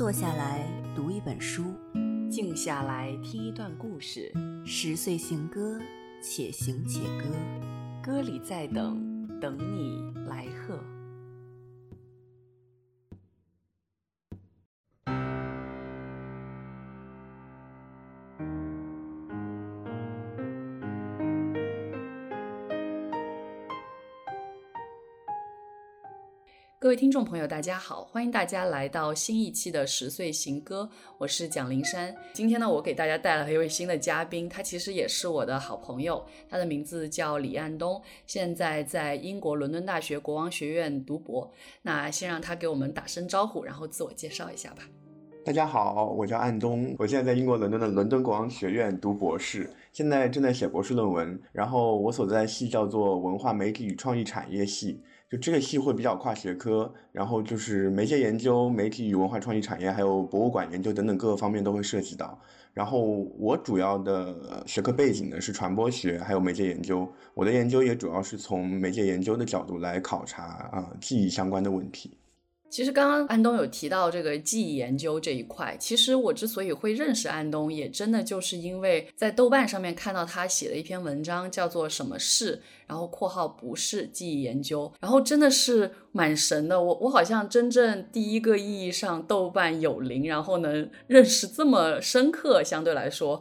坐下来读一本书，静下来听一段故事。十岁行歌，且行且歌，歌里在等，等你来贺。听众朋友，大家好，欢迎大家来到新一期的十岁行歌，我是蒋灵山。今天呢，我给大家带来一位新的嘉宾，他其实也是我的好朋友，他的名字叫李安东，现在在英国伦敦大学国王学院读博。那先让他给我们打声招呼，然后自我介绍一下吧。大家好，我叫安东，我现在在英国伦敦的伦敦国王学院读博士，现在正在写博士论文。然后我所在系叫做文化媒体与创意产业系。就这个系会比较跨学科，然后就是媒介研究、媒体与文化创意产业，还有博物馆研究等等各个方面都会涉及到。然后我主要的学科背景呢是传播学，还有媒介研究。我的研究也主要是从媒介研究的角度来考察啊记忆相关的问题。其实刚刚安东有提到这个记忆研究这一块，其实我之所以会认识安东，也真的就是因为在豆瓣上面看到他写的一篇文章，叫做《什么事》。然后括号不是记忆研究，然后真的是蛮神的。我我好像真正第一个意义上豆瓣有灵，然后能认识这么深刻，相对来说，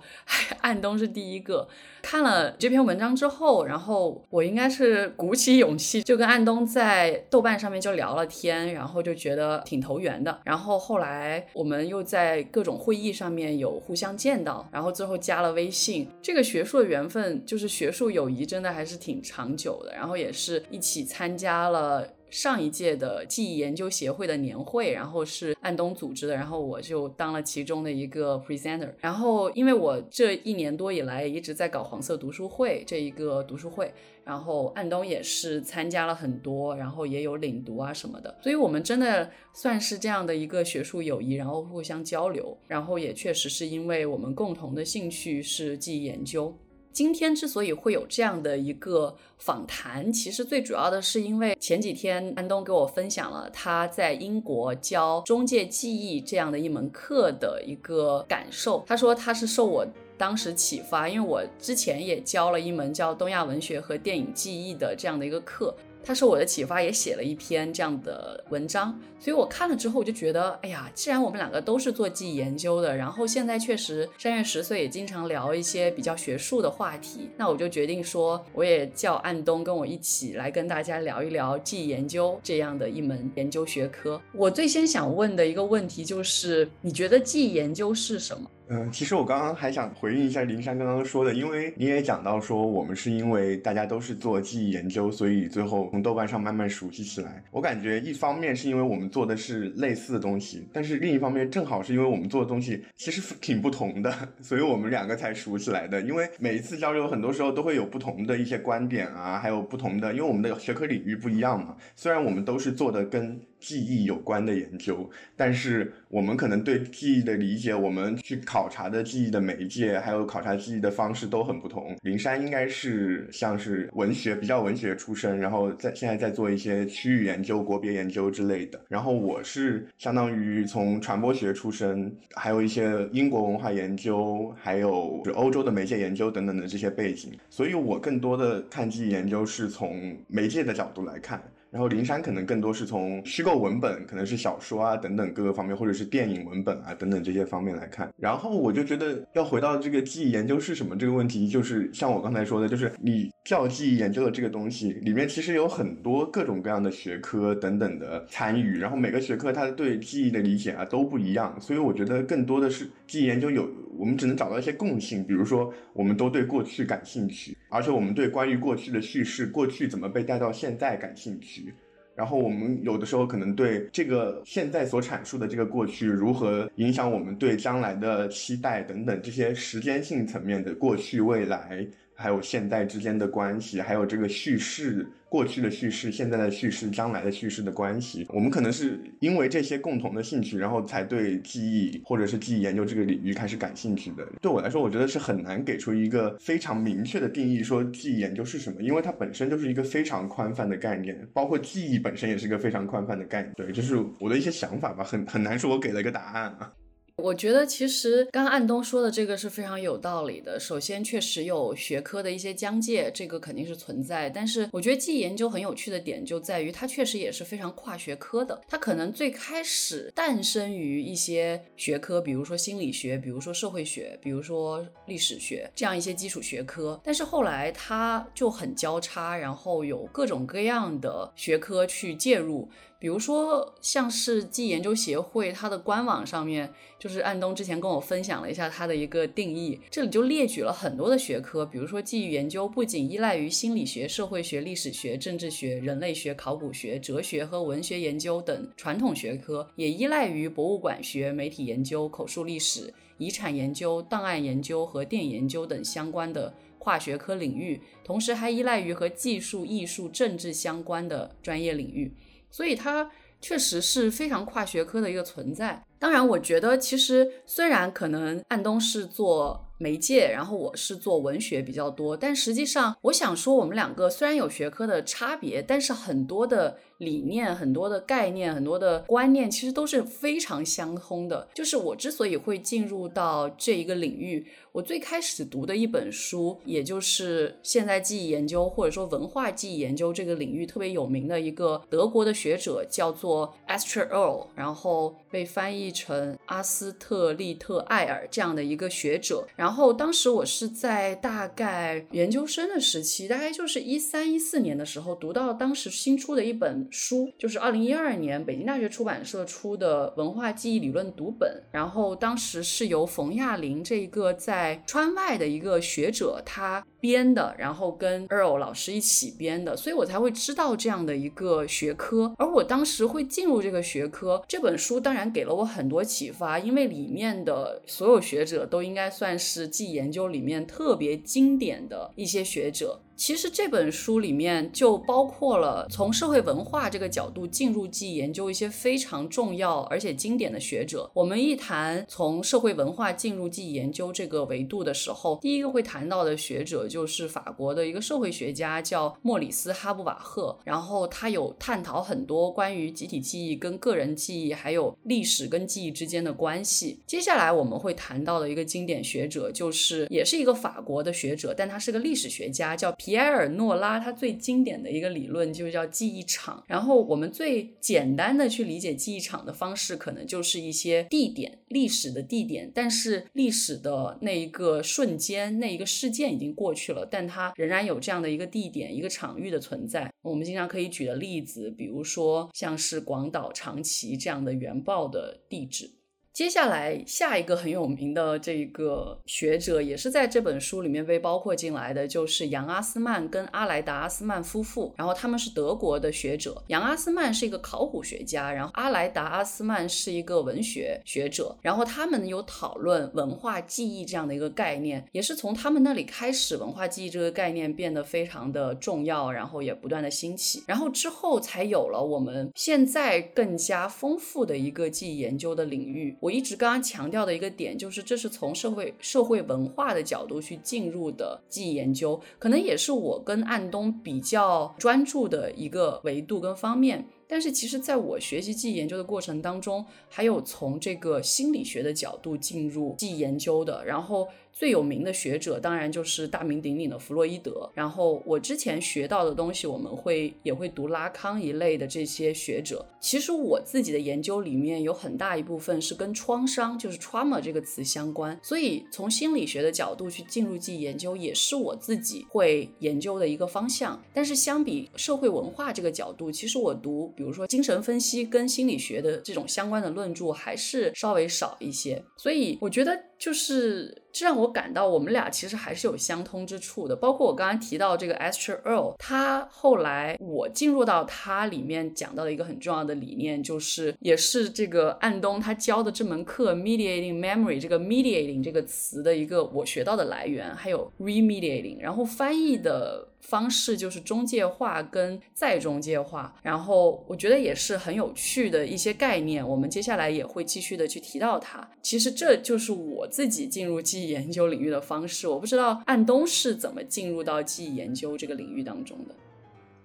安东是第一个。看了这篇文章之后，然后我应该是鼓起勇气，就跟安东在豆瓣上面就聊了天，然后就觉得挺投缘的。然后后来我们又在各种会议上面有互相见到，然后最后加了微信。这个学术的缘分，就是学术友谊，真的还是挺长。长久的，然后也是一起参加了上一届的记忆研究协会的年会，然后是安东组织的，然后我就当了其中的一个 presenter。然后因为我这一年多以来一直在搞黄色读书会这一个读书会，然后安东也是参加了很多，然后也有领读啊什么的，所以我们真的算是这样的一个学术友谊，然后互相交流，然后也确实是因为我们共同的兴趣是记忆研究。今天之所以会有这样的一个访谈，其实最主要的是因为前几天安东给我分享了他在英国教中介记忆这样的一门课的一个感受。他说他是受我当时启发，因为我之前也教了一门叫东亚文学和电影记忆的这样的一个课。他受我的启发，也写了一篇这样的文章，所以我看了之后，我就觉得，哎呀，既然我们两个都是做记忆研究的，然后现在确实三月十岁也经常聊一些比较学术的话题，那我就决定说，我也叫安东跟我一起来跟大家聊一聊记忆研究这样的一门研究学科。我最先想问的一个问题就是，你觉得记忆研究是什么？嗯，其实我刚刚还想回应一下林珊刚刚说的，因为你也讲到说我们是因为大家都是做记忆研究，所以最后从豆瓣上慢慢熟悉起来。我感觉一方面是因为我们做的是类似的东西，但是另一方面正好是因为我们做的东西其实挺不同的，所以我们两个才熟起来的。因为每一次交流，很多时候都会有不同的一些观点啊，还有不同的，因为我们的学科领域不一样嘛。虽然我们都是做的跟记忆有关的研究，但是我们可能对记忆的理解，我们去考察的记忆的媒介，还有考察记忆的方式都很不同。林珊应该是像是文学比较文学出身，然后在现在在做一些区域研究、国别研究之类的。然后我是相当于从传播学出身，还有一些英国文化研究，还有就欧洲的媒介研究等等的这些背景，所以我更多的看记忆研究是从媒介的角度来看。然后灵山可能更多是从虚构文本，可能是小说啊等等各个方面，或者是电影文本啊等等这些方面来看。然后我就觉得要回到这个记忆研究是什么这个问题，就是像我刚才说的，就是你叫记忆研究的这个东西里面其实有很多各种各样的学科等等的参与，然后每个学科它对记忆的理解啊都不一样，所以我觉得更多的是记忆研究有我们只能找到一些共性，比如说我们都对过去感兴趣，而且我们对关于过去的叙事，过去怎么被带到现在感兴趣。然后我们有的时候可能对这个现在所阐述的这个过去如何影响我们对将来的期待等等这些时间性层面的过去、未来，还有现代之间的关系，还有这个叙事。过去的叙事、现在的叙事、将来的叙事的关系，我们可能是因为这些共同的兴趣，然后才对记忆或者是记忆研究这个领域开始感兴趣的。对我来说，我觉得是很难给出一个非常明确的定义，说记忆研究是什么，因为它本身就是一个非常宽泛的概念，包括记忆本身也是一个非常宽泛的概念。对，这是我的一些想法吧，很很难说我给了一个答案啊。我觉得其实刚刚安东说的这个是非常有道理的。首先，确实有学科的一些疆界，这个肯定是存在。但是，我觉得记忆研究很有趣的点就在于，它确实也是非常跨学科的。它可能最开始诞生于一些学科，比如说心理学，比如说社会学，比如说历史学这样一些基础学科。但是后来它就很交叉，然后有各种各样的学科去介入。比如说，像是记忆研究协会，它的官网上面就是安东之前跟我分享了一下它的一个定义，这里就列举了很多的学科，比如说记忆研究不仅依赖于心理学、社会学、历史学、政治学、人类学、考古学、哲学和文学研究等传统学科，也依赖于博物馆学、媒体研究、口述历史、遗产研究、档案研究和电影研究等相关的跨学科领域，同时还依赖于和技术、艺术、政治相关的专业领域。所以它确实是非常跨学科的一个存在。当然，我觉得其实虽然可能安东是做媒介，然后我是做文学比较多，但实际上我想说，我们两个虽然有学科的差别，但是很多的。理念很多的概念，很多的观念，其实都是非常相通的。就是我之所以会进入到这一个领域，我最开始读的一本书，也就是现代记忆研究或者说文化记忆研究这个领域特别有名的一个德国的学者，叫做 Esther Earl，然后被翻译成阿斯特利特艾尔这样的一个学者。然后当时我是在大概研究生的时期，大概就是一三一四年的时候，读到当时新出的一本。书就是二零一二年北京大学出版社出的文化记忆理论读本，然后当时是由冯亚林这一个在川外的一个学者他编的，然后跟 Earl 老师一起编的，所以我才会知道这样的一个学科。而我当时会进入这个学科，这本书当然给了我很多启发，因为里面的所有学者都应该算是记忆研究里面特别经典的一些学者。其实这本书里面就包括了从社会文化这个角度进入记忆研究一些非常重要而且经典的学者。我们一谈从社会文化进入记忆研究这个维度的时候，第一个会谈到的学者就是法国的一个社会学家，叫莫里斯·哈布瓦赫。然后他有探讨很多关于集体记忆跟个人记忆，还有历史跟记忆之间的关系。接下来我们会谈到的一个经典学者，就是也是一个法国的学者，但他是个历史学家，叫。皮埃尔·诺拉他最经典的一个理论就是叫记忆场，然后我们最简单的去理解记忆场的方式，可能就是一些地点，历史的地点，但是历史的那一个瞬间，那一个事件已经过去去了，但它仍然有这样的一个地点，一个场域的存在。我们经常可以举的例子，比如说像是广岛、长崎这样的原爆的地址。接下来，下一个很有名的这个学者，也是在这本书里面被包括进来的，就是杨阿斯曼跟阿莱达阿斯曼夫妇。然后他们是德国的学者，杨阿斯曼是一个考古学家，然后阿莱达阿斯曼是一个文学学者。然后他们有讨论文化记忆这样的一个概念，也是从他们那里开始，文化记忆这个概念变得非常的重要，然后也不断的兴起。然后之后才有了我们现在更加丰富的一个记忆研究的领域。我我一直刚刚强调的一个点就是，这是从社会社会文化的角度去进入的记忆研究，可能也是我跟安东比较专注的一个维度跟方面。但是，其实在我学习记忆研究的过程当中，还有从这个心理学的角度进入记忆研究的，然后。最有名的学者当然就是大名鼎鼎的弗洛伊德。然后我之前学到的东西，我们会也会读拉康一类的这些学者。其实我自己的研究里面有很大一部分是跟创伤，就是 trauma 这个词相关。所以从心理学的角度去进入记忆研究，也是我自己会研究的一个方向。但是相比社会文化这个角度，其实我读比如说精神分析跟心理学的这种相关的论著还是稍微少一些。所以我觉得。就是这让我感到我们俩其实还是有相通之处的。包括我刚刚提到这个 Esther Earl，他后来我进入到他里面讲到的一个很重要的理念，就是也是这个安东他教的这门课 Mediating Memory 这个 Mediating 这个词的一个我学到的来源，还有 Remediating，然后翻译的。方式就是中介化跟再中介化，然后我觉得也是很有趣的一些概念，我们接下来也会继续的去提到它。其实这就是我自己进入记忆研究领域的方式，我不知道安东是怎么进入到记忆研究这个领域当中的。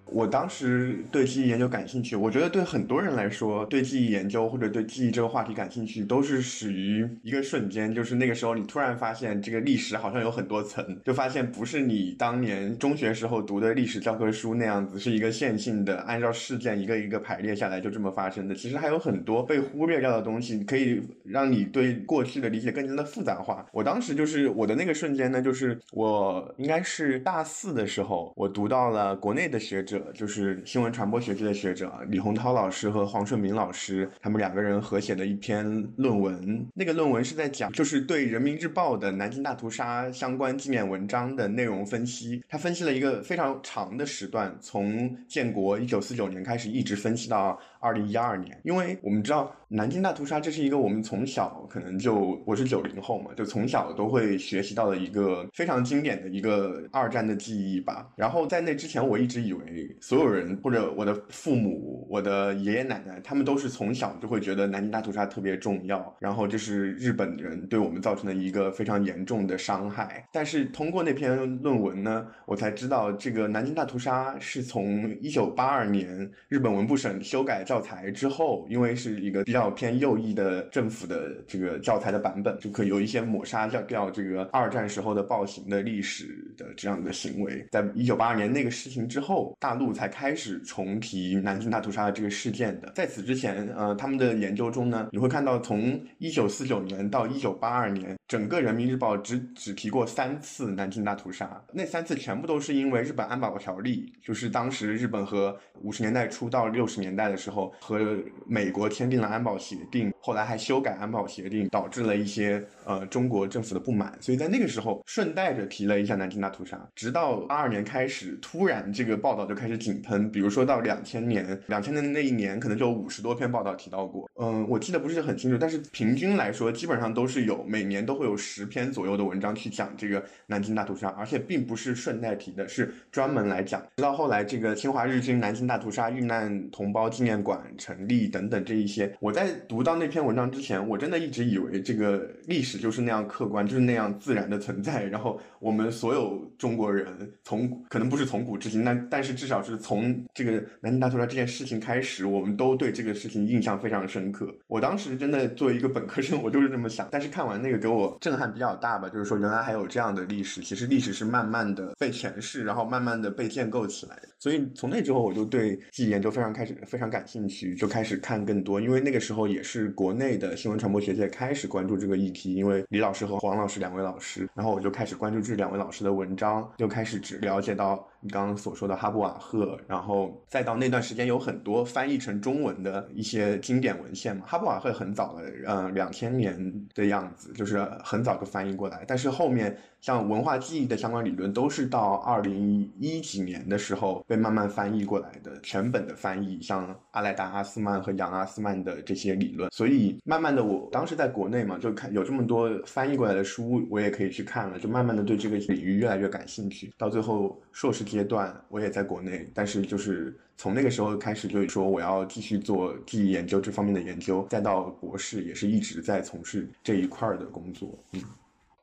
我当时对记忆研究感兴趣，我觉得对很多人来说，对记忆研究或者对记忆这个话题感兴趣，都是始于一个瞬间，就是那个时候你突然发现这个历史好像有很多层，就发现不是你当年中学时候读的历史教科书那样子，是一个线性的，按照事件一个一个排列下来就这么发生的。其实还有很多被忽略掉的东西，可以让你对过去的理解更加的复杂化。我当时就是我的那个瞬间呢，就是我应该是大四的时候，我读到了国内的学者。者就是新闻传播学界的学者李洪涛老师和黄顺明老师，他们两个人合写的一篇论文。那个论文是在讲，就是对人民日报的南京大屠杀相关纪念文章的内容分析。他分析了一个非常长的时段，从建国一九四九年开始，一直分析到。二零一二年，因为我们知道南京大屠杀，这是一个我们从小可能就我是九零后嘛，就从小都会学习到的一个非常经典的一个二战的记忆吧。然后在那之前，我一直以为所有人或者我的父母、我的爷爷奶奶，他们都是从小就会觉得南京大屠杀特别重要，然后这是日本人对我们造成的一个非常严重的伤害。但是通过那篇论文呢，我才知道这个南京大屠杀是从一九八二年日本文部省修改教材之后，因为是一个比较偏右翼的政府的这个教材的版本，就可以有一些抹杀掉掉这个二战时候的暴行的历史的这样的行为。在一九八二年那个事情之后，大陆才开始重提南京大屠杀的这个事件的。在此之前，呃，他们的研究中呢，你会看到从一九四九年到一九八二年，整个人民日报只只提过三次南京大屠杀，那三次全部都是因为日本安保条例，就是当时日本和五十年代初到六十年代的时候。和美国签订了安保协定，后来还修改安保协定，导致了一些呃中国政府的不满，所以在那个时候顺带着提了一下南京大屠杀。直到八二年开始，突然这个报道就开始井喷，比如说到两千年，两千年的那一年可能就有五十多篇报道提到过。嗯，我记得不是很清楚，但是平均来说，基本上都是有每年都会有十篇左右的文章去讲这个南京大屠杀，而且并不是顺带提的，是专门来讲。直到后来这个侵华日军南京大屠杀遇难同胞纪念馆。成立等等这一些，我在读到那篇文章之前，我真的一直以为这个历史就是那样客观，就是那样自然的存在。然后我们所有中国人，从可能不是从古至今，但但是至少是从这个南京大屠杀这件事情开始，我们都对这个事情印象非常深刻。我当时真的作为一个本科生，我就是这么想。但是看完那个给我震撼比较大吧，就是说原来还有这样的历史。其实历史是慢慢的被诠释，然后慢慢的被建构起来。所以从那之后，我就对记忆研究非常开始非常感兴趣。就开始看更多，因为那个时候也是国内的新闻传播学界开始关注这个议题，因为李老师和黄老师两位老师，然后我就开始关注这两位老师的文章，就开始只了解到。你刚刚所说的哈布瓦赫，然后再到那段时间有很多翻译成中文的一些经典文献嘛。哈布瓦赫很早了，嗯，两千年的样子，就是很早就翻译过来。但是后面像文化记忆的相关理论，都是到二零一几年的时候被慢慢翻译过来的，全本的翻译，像阿莱达阿斯曼和杨阿斯曼的这些理论。所以慢慢的，我当时在国内嘛，就看有这么多翻译过来的书，我也可以去看了，就慢慢的对这个领域越来越感兴趣。到最后硕士。阶段我也在国内，但是就是从那个时候开始，就是说我要继续做记忆研究这方面的研究，再到博士也是一直在从事这一块儿的工作。嗯，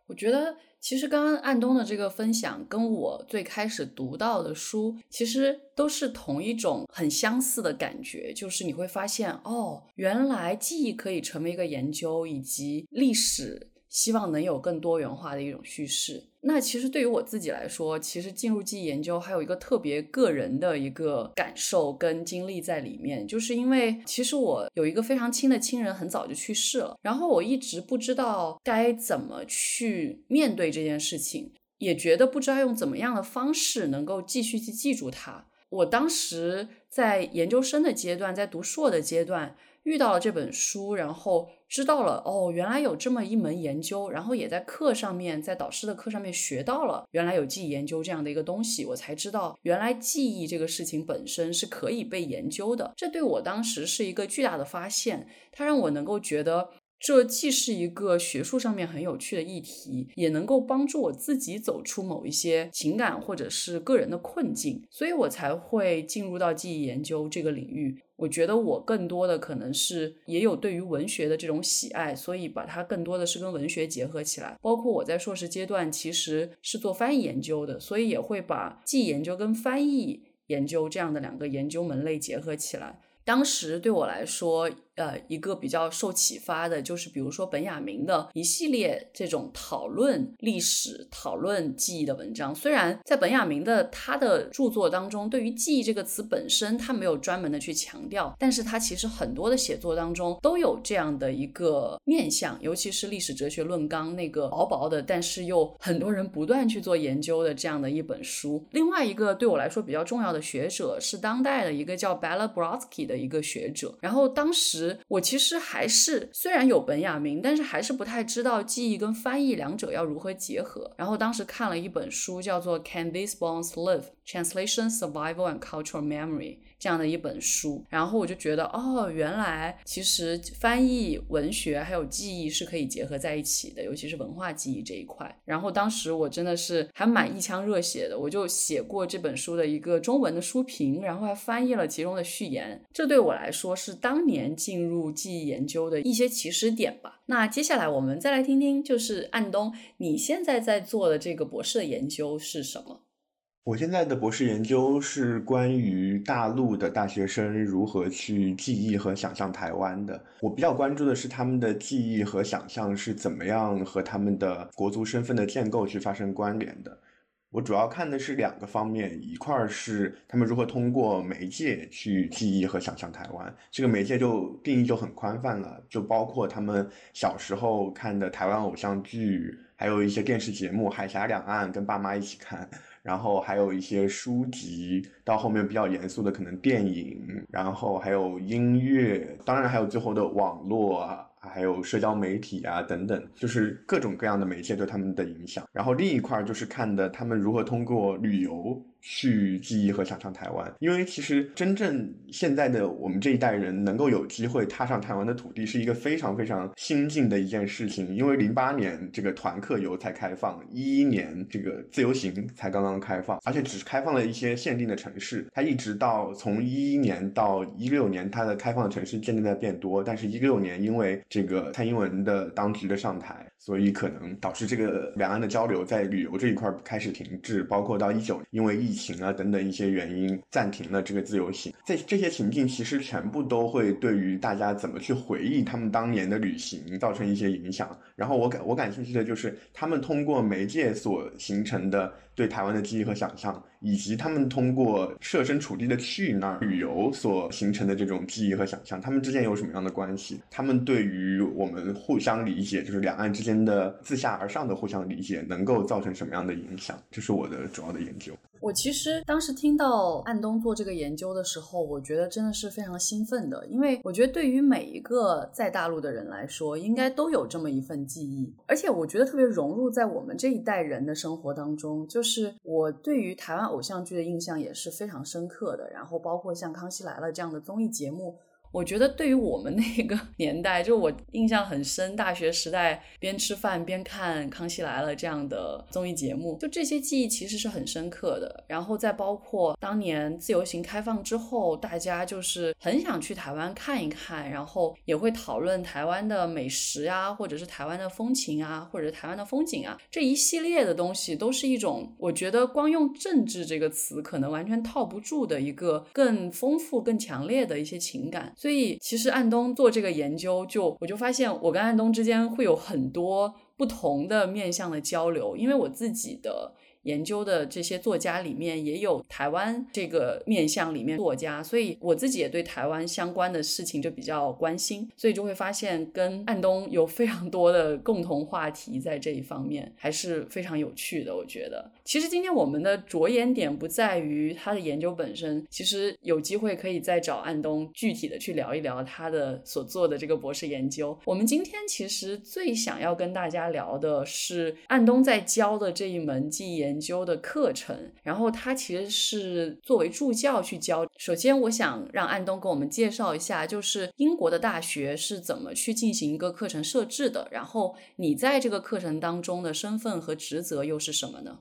我觉得其实刚刚安东的这个分享跟我最开始读到的书其实都是同一种很相似的感觉，就是你会发现哦，原来记忆可以成为一个研究，以及历史希望能有更多元化的一种叙事。那其实对于我自己来说，其实进入记忆研究还有一个特别个人的一个感受跟经历在里面，就是因为其实我有一个非常亲的亲人很早就去世了，然后我一直不知道该怎么去面对这件事情，也觉得不知道用怎么样的方式能够继续去记住他。我当时在研究生的阶段，在读硕的阶段遇到了这本书，然后知道了哦，原来有这么一门研究，然后也在课上面，在导师的课上面学到了原来有记忆研究这样的一个东西，我才知道原来记忆这个事情本身是可以被研究的。这对我当时是一个巨大的发现，它让我能够觉得。这既是一个学术上面很有趣的议题，也能够帮助我自己走出某一些情感或者是个人的困境，所以我才会进入到记忆研究这个领域。我觉得我更多的可能是也有对于文学的这种喜爱，所以把它更多的是跟文学结合起来。包括我在硕士阶段其实是做翻译研究的，所以也会把记忆研究跟翻译研究这样的两个研究门类结合起来。当时对我来说，呃，一个比较受启发的，就是比如说本雅明的一系列这种讨论历史、讨论记忆的文章。虽然在本雅明的他的著作当中，对于记忆这个词本身，他没有专门的去强调，但是他其实很多的写作当中都有这样的一个面向，尤其是历史哲学论纲那个薄薄的，但是又很多人不断去做研究的这样的一本书。另外一个对我来说比较重要的学者是当代的一个叫 Bella Brodsky 的一个学者，然后当时。我其实还是虽然有本雅明，但是还是不太知道记忆跟翻译两者要如何结合。然后当时看了一本书，叫做《Can These Bones Live? Translation, Survival and Cultural Memory》。这样的一本书，然后我就觉得，哦，原来其实翻译文学还有记忆是可以结合在一起的，尤其是文化记忆这一块。然后当时我真的是还蛮一腔热血的，我就写过这本书的一个中文的书评，然后还翻译了其中的序言。这对我来说是当年进入记忆研究的一些起始点吧。那接下来我们再来听听，就是安东，你现在在做的这个博士的研究是什么？我现在的博士研究是关于大陆的大学生如何去记忆和想象台湾的。我比较关注的是他们的记忆和想象是怎么样和他们的国族身份的建构去发生关联的。我主要看的是两个方面，一块儿是他们如何通过媒介去记忆和想象台湾。这个媒介就定义就很宽泛了，就包括他们小时候看的台湾偶像剧，还有一些电视节目《海峡两岸》，跟爸妈一起看。然后还有一些书籍，到后面比较严肃的可能电影，然后还有音乐，当然还有最后的网络啊，还有社交媒体啊等等，就是各种各样的媒介对他们的影响。然后另一块就是看的他们如何通过旅游。去记忆和想象台湾，因为其实真正现在的我们这一代人能够有机会踏上台湾的土地，是一个非常非常新进的一件事情。因为零八年这个团客游才开放，一一年这个自由行才刚刚开放，而且只是开放了一些限定的城市。它一直到从一一年到一六年，它的开放的城市渐渐在变多。但是，一六年因为这个蔡英文的当局的上台。所以可能导致这个两岸的交流在旅游这一块开始停滞，包括到一九因为疫疫情啊等等一些原因暂停了这个自由行。在这些情境，其实全部都会对于大家怎么去回忆他们当年的旅行造成一些影响。然后我感我感兴趣的就是他们通过媒介所形成的。对台湾的记忆和想象，以及他们通过设身处地的去那儿旅游所形成的这种记忆和想象，他们之间有什么样的关系？他们对于我们互相理解，就是两岸之间的自下而上的互相理解，能够造成什么样的影响？这是我的主要的研究。我其实当时听到安东做这个研究的时候，我觉得真的是非常兴奋的，因为我觉得对于每一个在大陆的人来说，应该都有这么一份记忆，而且我觉得特别融入在我们这一代人的生活当中。就是是我对于台湾偶像剧的印象也是非常深刻的，然后包括像《康熙来了》这样的综艺节目。我觉得对于我们那个 年代，就我印象很深，大学时代边吃饭边看《康熙来了》这样的综艺节目，就这些记忆其实是很深刻的。然后再包括当年自由行开放之后，大家就是很想去台湾看一看，然后也会讨论台湾的美食啊，或者是台湾的风情啊，或者是台湾的风景啊，这一系列的东西都是一种，我觉得光用政治这个词可能完全套不住的一个更丰富、更强烈的一些情感。所以，其实安东做这个研究，就我就发现，我跟安东之间会有很多不同的面向的交流，因为我自己的研究的这些作家里面，也有台湾这个面向里面作家，所以我自己也对台湾相关的事情就比较关心，所以就会发现跟安东有非常多的共同话题在这一方面，还是非常有趣的。我觉得，其实今天我们的着眼点不在于他的研究本身，其实有机会可以再找安东具体的去聊一聊他的所做的这个博士研究。我们今天其实最想要跟大家聊的是安东在教的这一门记忆研究的课程，然后他其实是作为助教去教。首先，我想让安东给我们介绍一下，就是英国的大学是怎么去进行一个课程设置的，然后你在这个课程当中的身份和职责又是什么呢？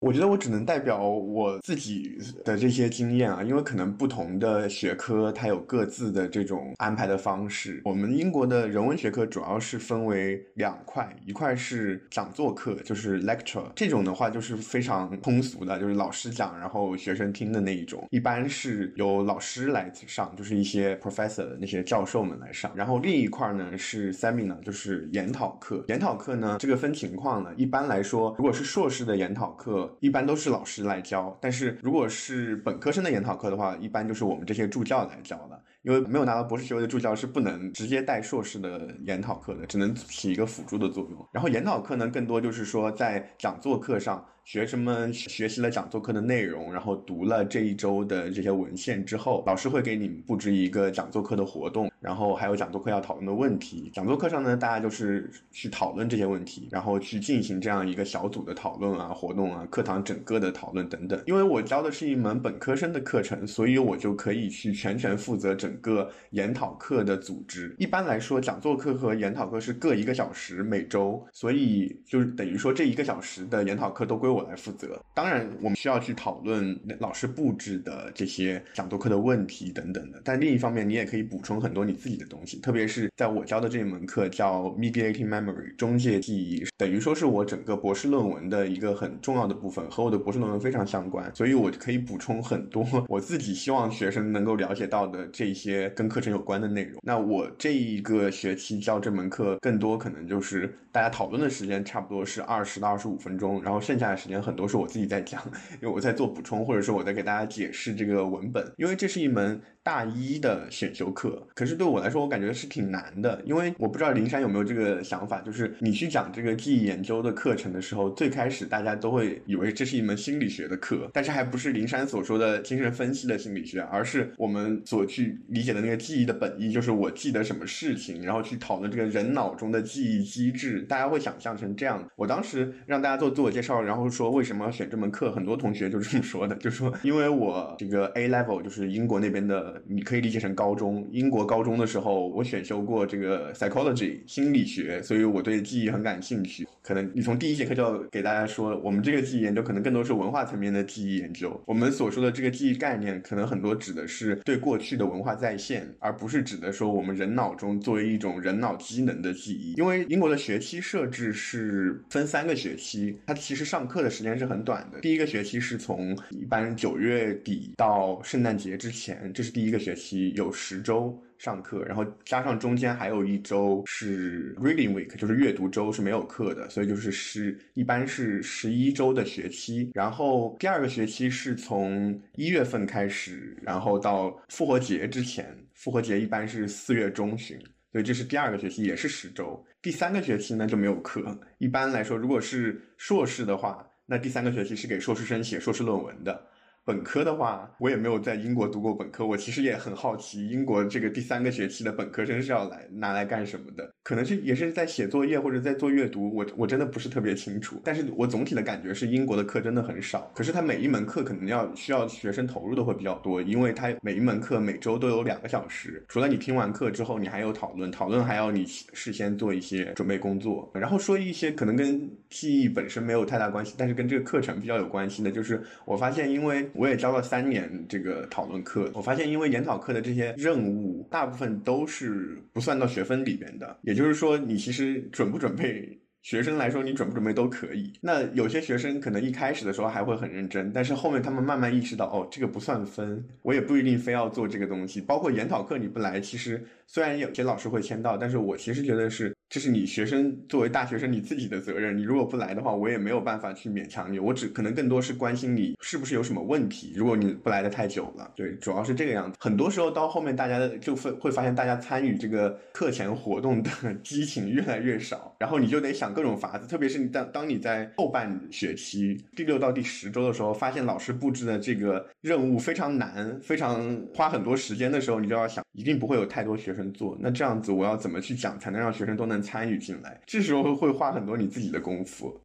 我觉得我只能代表我自己的这些经验啊，因为可能不同的学科它有各自的这种安排的方式。我们英国的人文学科主要是分为两块，一块是讲座课，就是 lecture，这种的话就是非常通俗的，就是老师讲，然后学生听的那一种，一般是由老师来上，就是一些 professor 那些教授们来上。然后另一块呢是 seminar，就是研讨课。研讨课呢，这个分情况呢，一般来说，如果是硕士的研讨课。一般都是老师来教，但是如果是本科生的研讨课的话，一般就是我们这些助教来教的。因为没有拿到博士学位的助教是不能直接带硕士的研讨课的，只能起一个辅助的作用。然后研讨课呢，更多就是说在讲座课上。学生们学习了讲座课的内容，然后读了这一周的这些文献之后，老师会给你们布置一个讲座课的活动，然后还有讲座课要讨论的问题。讲座课上呢，大家就是去讨论这些问题，然后去进行这样一个小组的讨论啊、活动啊、课堂整个的讨论等等。因为我教的是一门本科生的课程，所以我就可以去全权负责整个研讨课的组织。一般来说，讲座课和研讨课是各一个小时每周，所以就是等于说这一个小时的研讨课都归我。我来负责。当然，我们需要去讨论老师布置的这些讲座课的问题等等的。但另一方面，你也可以补充很多你自己的东西。特别是在我教的这一门课叫 Mediating Memory 中介记忆，等于说是我整个博士论文的一个很重要的部分，和我的博士论文非常相关。所以我可以补充很多 我自己希望学生能够了解到的这些跟课程有关的内容。那我这一个学期教这门课，更多可能就是大家讨论的时间差不多是二十到二十五分钟，然后剩下时间很多是我自己在讲，因为我在做补充，或者说我在给大家解释这个文本，因为这是一门。大一的选修课，可是对我来说，我感觉是挺难的，因为我不知道灵山有没有这个想法，就是你去讲这个记忆研究的课程的时候，最开始大家都会以为这是一门心理学的课，但是还不是灵山所说的精神分析的心理学，而是我们所去理解的那个记忆的本意，就是我记得什么事情，然后去讨论这个人脑中的记忆机制，大家会想象成这样。我当时让大家做自我介绍，然后说为什么要选这门课，很多同学就这么说的，就说因为我这个 A level 就是英国那边的。你可以理解成高中，英国高中的时候，我选修过这个 psychology 心理学，所以我对记忆很感兴趣。可能你从第一节课就要给大家说，我们这个记忆研究可能更多是文化层面的记忆研究。我们所说的这个记忆概念，可能很多指的是对过去的文化再现，而不是指的说我们人脑中作为一种人脑机能的记忆。因为英国的学期设置是分三个学期，它其实上课的时间是很短的。第一个学期是从一般九月底到圣诞节之前，这是第一个学期，有十周。上课，然后加上中间还有一周是 reading week，就是阅读周是没有课的，所以就是是一般是十一周的学期。然后第二个学期是从一月份开始，然后到复活节之前，复活节一般是四月中旬，所以这是第二个学期，也是十周。第三个学期呢就没有课。一般来说，如果是硕士的话，那第三个学期是给硕士生写硕士论文的。本科的话，我也没有在英国读过本科，我其实也很好奇，英国这个第三个学期的本科生是要来拿来干什么的？可能是也是在写作业或者在做阅读，我我真的不是特别清楚。但是我总体的感觉是，英国的课真的很少，可是他每一门课可能要需要学生投入的会比较多，因为他每一门课每周都有两个小时，除了你听完课之后，你还有讨论，讨论还要你事先做一些准备工作，然后说一些可能跟记忆本身没有太大关系，但是跟这个课程比较有关系的，就是我发现因为。我也教了三年这个讨论课，我发现因为研讨课的这些任务大部分都是不算到学分里边的，也就是说你其实准不准备。学生来说，你准不准备都可以。那有些学生可能一开始的时候还会很认真，但是后面他们慢慢意识到，哦，这个不算分，我也不一定非要做这个东西。包括研讨课你不来，其实虽然有些老师会签到，但是我其实觉得是。就是你学生作为大学生你自己的责任，你如果不来的话，我也没有办法去勉强你。我只可能更多是关心你是不是有什么问题。如果你不来的太久了，对，主要是这个样子。很多时候到后面，大家的就会会发现，大家参与这个课前活动的 激情越来越少，然后你就得想各种法子。特别是你当当你在后半学期第六到第十周的时候，发现老师布置的这个任务非常难，非常花很多时间的时候，你就要想，一定不会有太多学生做。那这样子，我要怎么去讲才能让学生都能？参与进来，这时候会花很多你自己的功夫。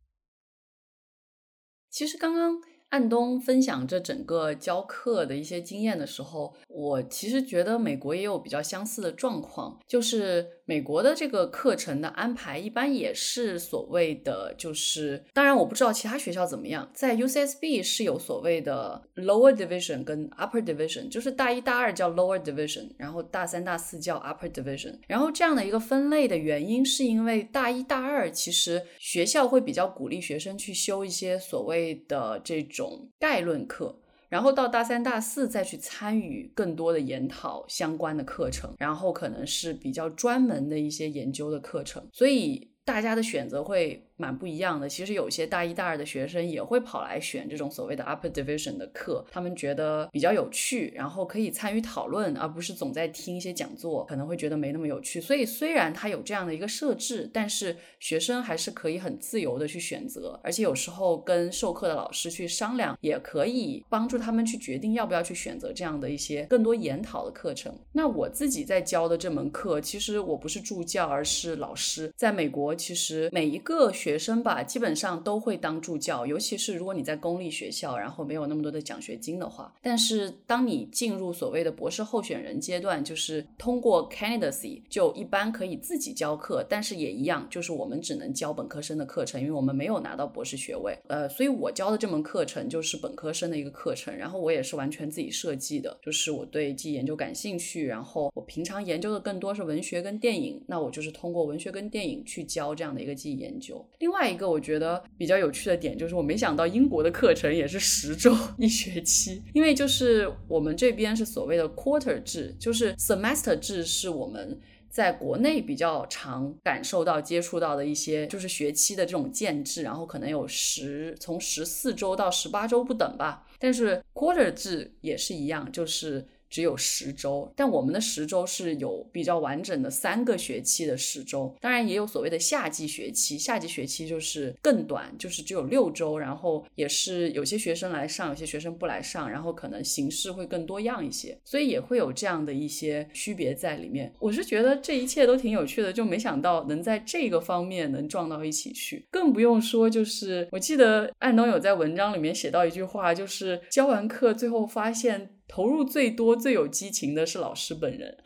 其实刚刚。安东分享这整个教课的一些经验的时候，我其实觉得美国也有比较相似的状况，就是美国的这个课程的安排一般也是所谓的，就是当然我不知道其他学校怎么样，在 UCSB 是有所谓的 lower division 跟 upper division，就是大一大二叫 lower division，然后大三大四叫 upper division，然后这样的一个分类的原因是因为大一大二其实学校会比较鼓励学生去修一些所谓的这种。概论课，然后到大三、大四再去参与更多的研讨相关的课程，然后可能是比较专门的一些研究的课程，所以大家的选择会。蛮不一样的。其实有些大一、大二的学生也会跑来选这种所谓的 upper division 的课，他们觉得比较有趣，然后可以参与讨论，而不是总在听一些讲座，可能会觉得没那么有趣。所以虽然它有这样的一个设置，但是学生还是可以很自由的去选择，而且有时候跟授课的老师去商量，也可以帮助他们去决定要不要去选择这样的一些更多研讨的课程。那我自己在教的这门课，其实我不是助教，而是老师。在美国，其实每一个学学生吧，基本上都会当助教，尤其是如果你在公立学校，然后没有那么多的奖学金的话。但是当你进入所谓的博士候选人阶段，就是通过 candidacy，就一般可以自己教课，但是也一样，就是我们只能教本科生的课程，因为我们没有拿到博士学位。呃，所以我教的这门课程就是本科生的一个课程，然后我也是完全自己设计的，就是我对记忆研究感兴趣，然后我平常研究的更多是文学跟电影，那我就是通过文学跟电影去教这样的一个记忆研究。另外一个我觉得比较有趣的点就是，我没想到英国的课程也是十周一学期，因为就是我们这边是所谓的 quarter 制，就是 semester 制是我们在国内比较常感受到、接触到的一些就是学期的这种建制，然后可能有十从十四周到十八周不等吧，但是 quarter 制也是一样，就是。只有十周，但我们的十周是有比较完整的三个学期的十周，当然也有所谓的夏季学期，夏季学期就是更短，就是只有六周，然后也是有些学生来上，有些学生不来上，然后可能形式会更多样一些，所以也会有这样的一些区别在里面。我是觉得这一切都挺有趣的，就没想到能在这个方面能撞到一起去，更不用说就是我记得安东有在文章里面写到一句话，就是教完课最后发现。投入最多、最有激情的是老师本人，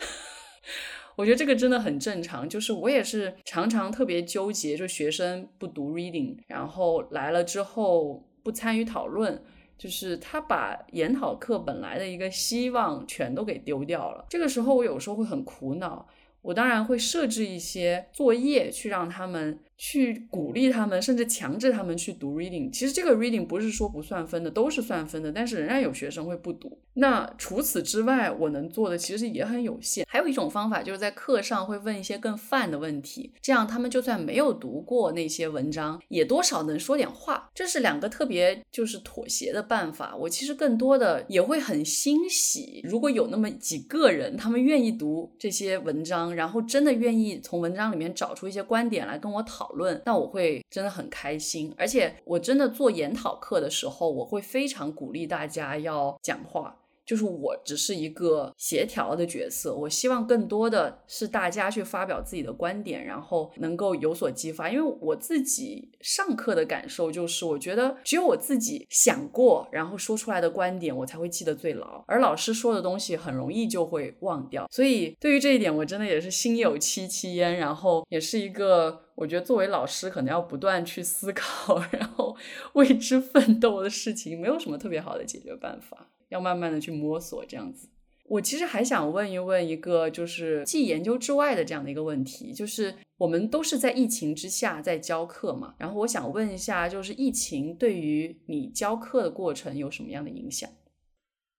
我觉得这个真的很正常。就是我也是常常特别纠结，就学生不读 reading，然后来了之后不参与讨论，就是他把研讨课本来的一个希望全都给丢掉了。这个时候我有时候会很苦恼，我当然会设置一些作业去让他们。去鼓励他们，甚至强制他们去读 reading。其实这个 reading 不是说不算分的，都是算分的。但是仍然有学生会不读。那除此之外，我能做的其实也很有限。还有一种方法，就是在课上会问一些更泛的问题，这样他们就算没有读过那些文章，也多少能说点话。这是两个特别就是妥协的办法。我其实更多的也会很欣喜，如果有那么几个人，他们愿意读这些文章，然后真的愿意从文章里面找出一些观点来跟我讨。讨论，那我会真的很开心，而且我真的做研讨课的时候，我会非常鼓励大家要讲话。就是我只是一个协调的角色，我希望更多的是大家去发表自己的观点，然后能够有所激发。因为我自己上课的感受就是，我觉得只有我自己想过，然后说出来的观点，我才会记得最牢。而老师说的东西很容易就会忘掉。所以对于这一点，我真的也是心有戚戚焉。然后也是一个，我觉得作为老师可能要不断去思考，然后为之奋斗的事情，没有什么特别好的解决办法。要慢慢的去摸索这样子。我其实还想问一问一个，就是既研究之外的这样的一个问题，就是我们都是在疫情之下在教课嘛，然后我想问一下，就是疫情对于你教课的过程有什么样的影响？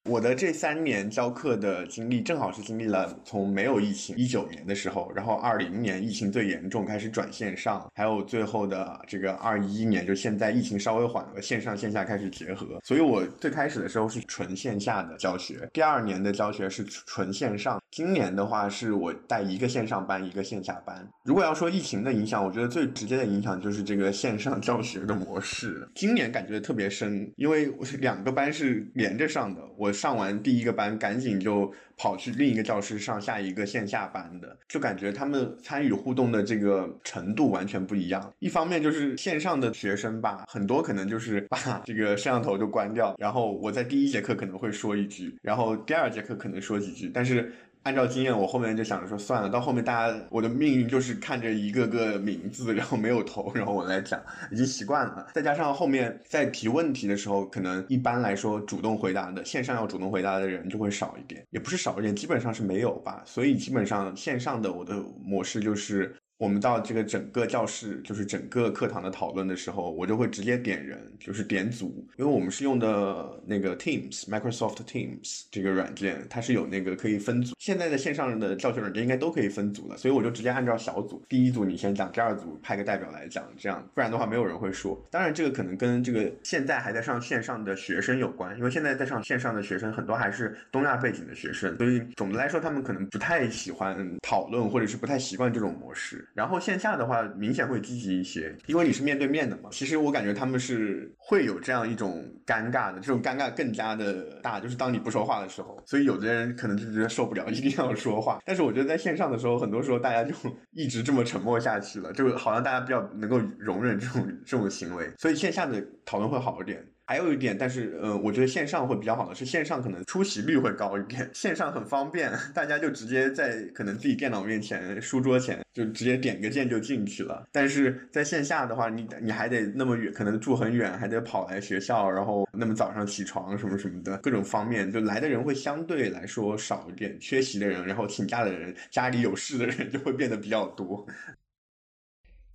我的这三年教课的经历，正好是经历了从没有疫情一九年的时候，然后二零年疫情最严重，开始转线上，还有最后的这个二一年，就现在疫情稍微缓和，线上线下开始结合。所以我最开始的时候是纯线下的教学，第二年的教学是纯线上，今年的话是我带一个线上班，一个线下班。如果要说疫情的影响，我觉得最直接的影响就是这个线上教学的模式，今年感觉特别深，因为两个班是连着上的，我。上完第一个班，赶紧就跑去另一个教室上下一个线下班的，就感觉他们参与互动的这个程度完全不一样。一方面就是线上的学生吧，很多可能就是把 这个摄像头就关掉，然后我在第一节课可能会说一句，然后第二节课可能说几句，但是。按照经验，我后面就想着说算了，到后面大家我的命运就是看着一个个名字，然后没有头，然后我来讲，已经习惯了。再加上后面在提问题的时候，可能一般来说主动回答的线上要主动回答的人就会少一点，也不是少一点，基本上是没有吧。所以基本上线上的我的模式就是。我们到这个整个教室，就是整个课堂的讨论的时候，我就会直接点人，就是点组，因为我们是用的那个 Teams，Microsoft Teams 这个软件，它是有那个可以分组。现在的线上的教学软件应该都可以分组了，所以我就直接按照小组，第一组你先讲，第二组派个代表来讲，这样，不然的话没有人会说。当然，这个可能跟这个现在还在上线上的学生有关，因为现在在上线上的学生很多还是东亚背景的学生，所以总的来说，他们可能不太喜欢讨论，或者是不太习惯这种模式。然后线下的话明显会积极一些，因为你是面对面的嘛。其实我感觉他们是会有这样一种尴尬的，这种尴尬更加的大，就是当你不说话的时候。所以有的人可能就觉得受不了，一定要说话。但是我觉得在线上的时候，很多时候大家就 一直这么沉默下去了，就好像大家比较能够容忍这种这种行为，所以线下的讨论会好一点。还有一点，但是呃，我觉得线上会比较好的是线上可能出席率会高一点，线上很方便，大家就直接在可能自己电脑面前、书桌前就直接点个键就进去了。但是在线下的话，你你还得那么远，可能住很远，还得跑来学校，然后那么早上起床什么什么的，各种方面就来的人会相对来说少一点，缺席的人，然后请假的人，家里有事的人就会变得比较多。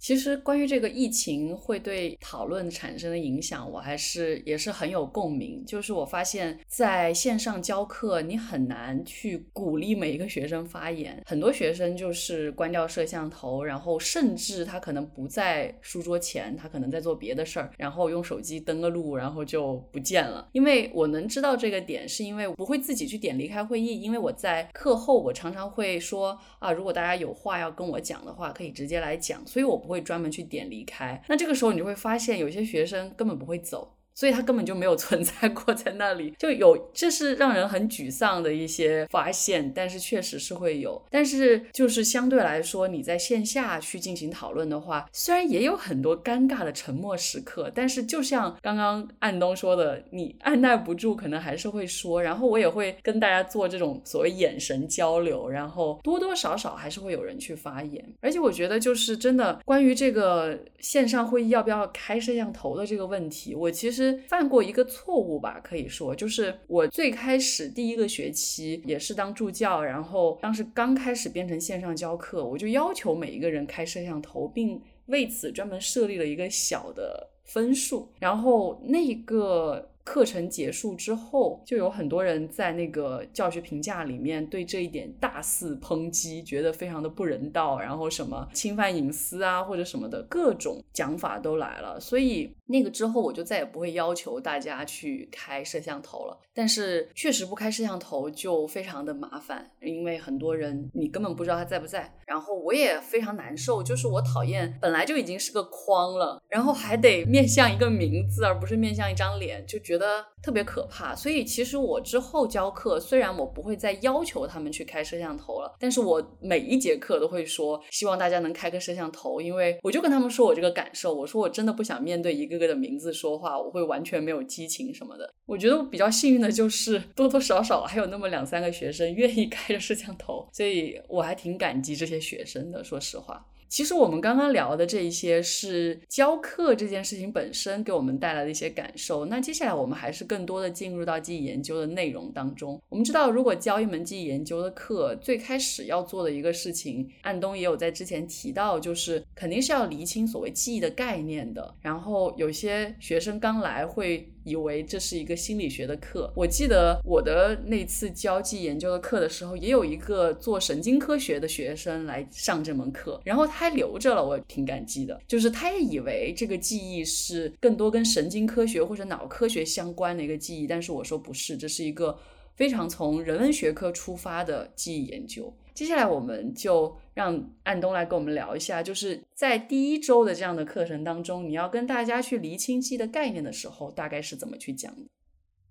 其实关于这个疫情会对讨论产生的影响，我还是也是很有共鸣。就是我发现在线上教课，你很难去鼓励每一个学生发言。很多学生就是关掉摄像头，然后甚至他可能不在书桌前，他可能在做别的事儿，然后用手机登个录，然后就不见了。因为我能知道这个点，是因为我不会自己去点离开会议，因为我在课后我常常会说啊，如果大家有话要跟我讲的话，可以直接来讲，所以我不会。会专门去点离开，那这个时候你就会发现，有些学生根本不会走。所以他根本就没有存在 过在那里，就有这是让人很沮丧的一些发现，但是确实是会有。但是就是相对来说，你在线下去进行讨论的话，虽然也有很多尴尬的沉默时刻，但是就像刚刚安东说的，你按耐不住，可能还是会说。然后我也会跟大家做这种所谓眼神交流，然后多多少少还是会有人去发言。而且我觉得就是真的关于这个线上会议要不要开摄像头的这个问题，我其实。犯过一个错误吧，可以说就是我最开始第一个学期也是当助教，然后当时刚开始变成线上教课，我就要求每一个人开摄像头，并为此专门设立了一个小的分数，然后那个。课程结束之后，就有很多人在那个教学评价里面对这一点大肆抨击，觉得非常的不人道，然后什么侵犯隐私啊或者什么的各种讲法都来了。所以那个之后，我就再也不会要求大家去开摄像头了。但是确实不开摄像头就非常的麻烦，因为很多人你根本不知道他在不在。然后我也非常难受，就是我讨厌本来就已经是个框了，然后还得面向一个名字，而不是面向一张脸，就觉。得特别可怕，所以其实我之后教课，虽然我不会再要求他们去开摄像头了，但是我每一节课都会说，希望大家能开个摄像头，因为我就跟他们说我这个感受，我说我真的不想面对一个哥哥的名字说话，我会完全没有激情什么的。我觉得我比较幸运的就是多多少少还有那么两三个学生愿意开着摄像头，所以我还挺感激这些学生的，说实话。其实我们刚刚聊的这一些是教课这件事情本身给我们带来的一些感受。那接下来我们还是更多的进入到记忆研究的内容当中。我们知道，如果教一门记忆研究的课，最开始要做的一个事情，安东也有在之前提到，就是肯定是要厘清所谓记忆的概念的。然后有些学生刚来会。以为这是一个心理学的课。我记得我的那次教记忆研究的课的时候，也有一个做神经科学的学生来上这门课，然后他还留着了，我挺感激的。就是他也以为这个记忆是更多跟神经科学或者脑科学相关的一个记忆，但是我说不是，这是一个非常从人文学科出发的记忆研究。接下来我们就让安东来跟我们聊一下，就是在第一周的这样的课程当中，你要跟大家去厘清记忆的概念的时候，大概是怎么去讲的。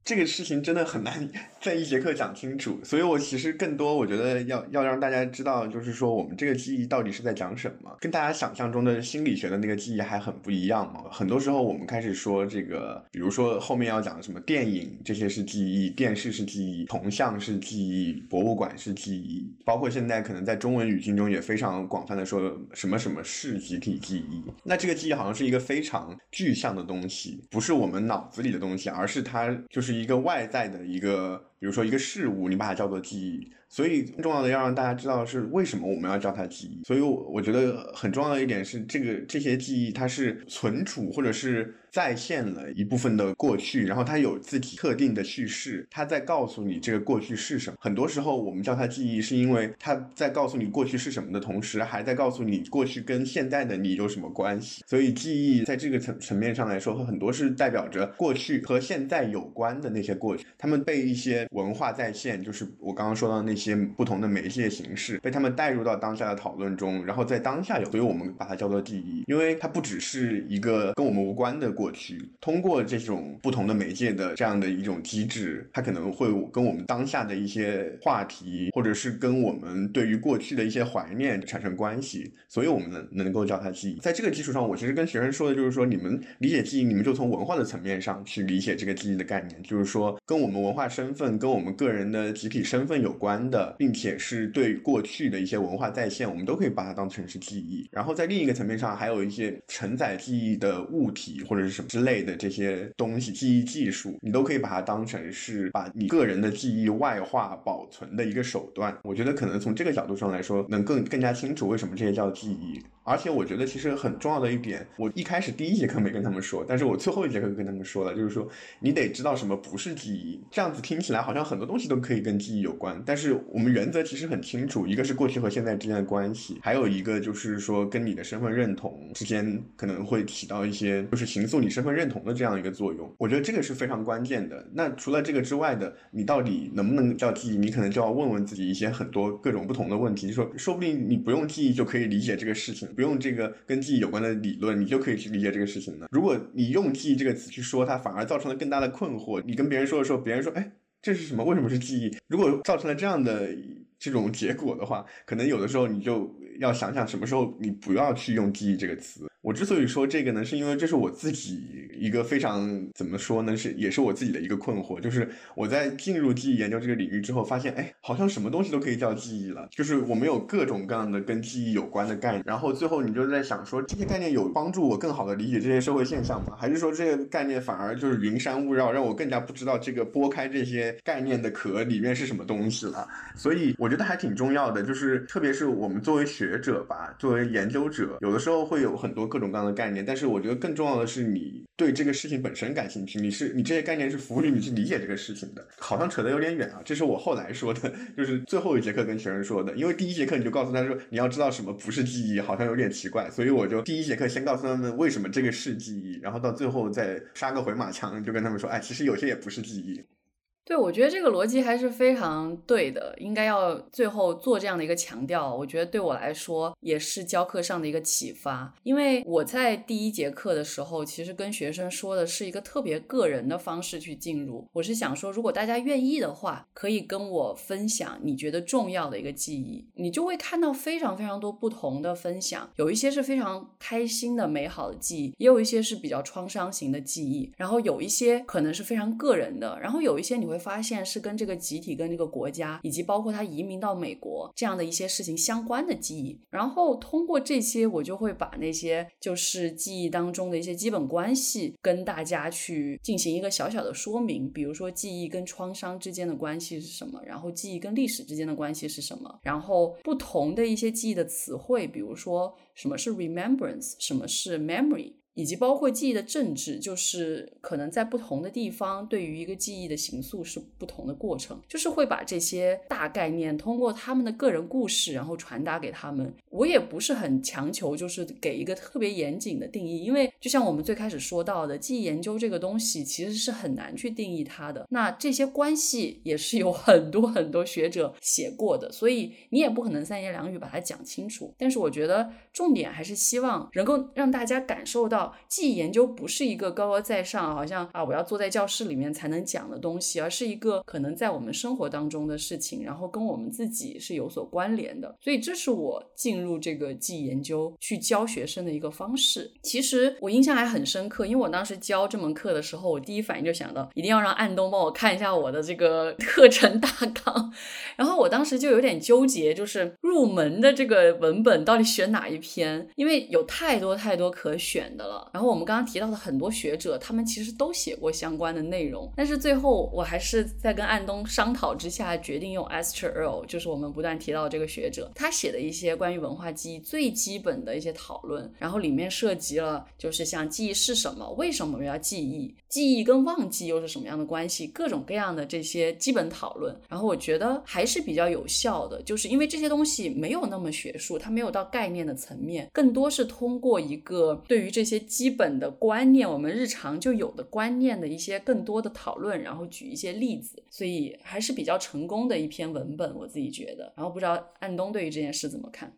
这个事情真的很难 在一节课讲清楚，所以我其实更多我觉得要要让大家知道，就是说我们这个记忆到底是在讲什么，跟大家想象中的心理学的那个记忆还很不一样嘛。很多时候我们开始说这个，比如说后面要讲什么电影这些是记忆，电视是记忆，铜像是记忆，博物馆是记忆，包括现在可能在中文语境中也非常广泛的说什么什么是集体记忆。那这个记忆好像是一个非常具象的东西，不是我们脑子里的东西，而是它就是。一个外在的一个，比如说一个事物，你把它叫做记忆。所以重要的要让大家知道是为什么我们要叫它记忆。所以我我觉得很重要的一点是，这个这些记忆它是存储或者是再现了一部分的过去，然后它有自己特定的叙事，它在告诉你这个过去是什么。很多时候我们叫它记忆，是因为它在告诉你过去是什么的同时，还在告诉你过去跟现在的你有什么关系。所以记忆在这个层层面上来说，很多是代表着过去和现在有关的那些过去，他们被一些文化再现，就是我刚刚说到那些。不同的媒介形式被他们带入到当下的讨论中，然后在当下有，所以我们把它叫做记忆，因为它不只是一个跟我们无关的过去，通过这种不同的媒介的这样的一种机制，它可能会跟我们当下的一些话题，或者是跟我们对于过去的一些怀念产生关系，所以我们能能够叫它记忆。在这个基础上，我其实跟学生说的就是说，你们理解记忆，你们就从文化的层面上去理解这个记忆的概念，就是说跟我们文化身份、跟我们个人的集体身份有关。的，并且是对过去的一些文化再现，我们都可以把它当成是记忆。然后在另一个层面上，还有一些承载记忆的物体或者是什么之类的这些东西，记忆技术，你都可以把它当成是把你个人的记忆外化保存的一个手段。我觉得可能从这个角度上来说，能更更加清楚为什么这些叫记忆。而且我觉得其实很重要的一点，我一开始第一节课没跟他们说，但是我最后一节课跟他们说了，就是说你得知道什么不是记忆。这样子听起来好像很多东西都可以跟记忆有关，但是我们原则其实很清楚，一个是过去和现在之间的关系，还有一个就是说跟你的身份认同之间可能会起到一些就是形塑你身份认同的这样一个作用。我觉得这个是非常关键的。那除了这个之外的，你到底能不能叫记忆？你可能就要问问自己一些很多各种不同的问题，就说说不定你不用记忆就可以理解这个事情。不用这个跟记忆有关的理论，你就可以去理解这个事情呢。如果你用记忆这个词去说它，反而造成了更大的困惑。你跟别人说的时候，别人说：“哎，这是什么？为什么是记忆？”如果造成了这样的这种结果的话，可能有的时候你就要想想，什么时候你不要去用记忆这个词。我之所以说这个呢，是因为这是我自己一个非常怎么说呢，是也是我自己的一个困惑，就是我在进入记忆研究这个领域之后，发现哎，好像什么东西都可以叫记忆了，就是我们有各种各样的跟记忆有关的概念，然后最后你就在想说，这些概念有帮助我更好的理解这些社会现象吗？还是说这些概念反而就是云山雾绕，让我更加不知道这个拨开这些概念的壳里面是什么东西了？所以我觉得还挺重要的，就是特别是我们作为学者吧，作为研究者，有的时候会有很多。各种各样的概念，但是我觉得更重要的是你对这个事情本身感兴趣，你是你这些概念是服务于你去理解这个事情的。好像扯得有点远啊，这是我后来说的，就是最后一节课跟学生说的。因为第一节课你就告诉他说你要知道什么不是记忆，好像有点奇怪，所以我就第一节课先告诉他们为什么这个是记忆，然后到最后再杀个回马枪，就跟他们说，哎，其实有些也不是记忆。对，我觉得这个逻辑还是非常对的，应该要最后做这样的一个强调。我觉得对我来说也是教课上的一个启发，因为我在第一节课的时候，其实跟学生说的是一个特别个人的方式去进入。我是想说，如果大家愿意的话，可以跟我分享你觉得重要的一个记忆，你就会看到非常非常多不同的分享，有一些是非常开心的美好的记忆，也有一些是比较创伤型的记忆，然后有一些可能是非常个人的，然后有一些你会。会发现是跟这个集体、跟这个国家，以及包括他移民到美国这样的一些事情相关的记忆。然后通过这些，我就会把那些就是记忆当中的一些基本关系跟大家去进行一个小小的说明。比如说，记忆跟创伤之间的关系是什么？然后记忆跟历史之间的关系是什么？然后不同的一些记忆的词汇，比如说什么是 remembrance，什么是 memory。以及包括记忆的政治，就是可能在不同的地方，对于一个记忆的形塑是不同的过程，就是会把这些大概念通过他们的个人故事，然后传达给他们。我也不是很强求，就是给一个特别严谨的定义，因为就像我们最开始说到的，记忆研究这个东西其实是很难去定义它的。那这些关系也是有很多很多学者写过的，所以你也不可能三言两语把它讲清楚。但是我觉得重点还是希望能够让大家感受到。记忆研究不是一个高高在上，好像啊我要坐在教室里面才能讲的东西，而是一个可能在我们生活当中的事情，然后跟我们自己是有所关联的。所以这是我进入这个记忆研究去教学生的一个方式。其实我印象还很深刻，因为我当时教这门课的时候，我第一反应就想到一定要让安东帮我看一下我的这个 课程大纲。然后我当时就有点纠结，就是入门的这个文本到底选哪一篇，因为有太多太多可选的了。然后我们刚刚提到的很多学者，他们其实都写过相关的内容，但是最后我还是在跟安东商讨之下，决定用 Esther Earl，就是我们不断提到这个学者，他写的一些关于文化记忆最基本的一些讨论，然后里面涉及了就是像记忆是什么，为什么我们要记忆，记忆跟忘记又是什么样的关系，各种各样的这些基本讨论，然后我觉得还是比较有效的，就是因为这些东西没有那么学术，它没有到概念的层面，更多是通过一个对于这些。基本的观念，我们日常就有的观念的一些更多的讨论，然后举一些例子，所以还是比较成功的一篇文本，我自己觉得。然后不知道安东对于这件事怎么看？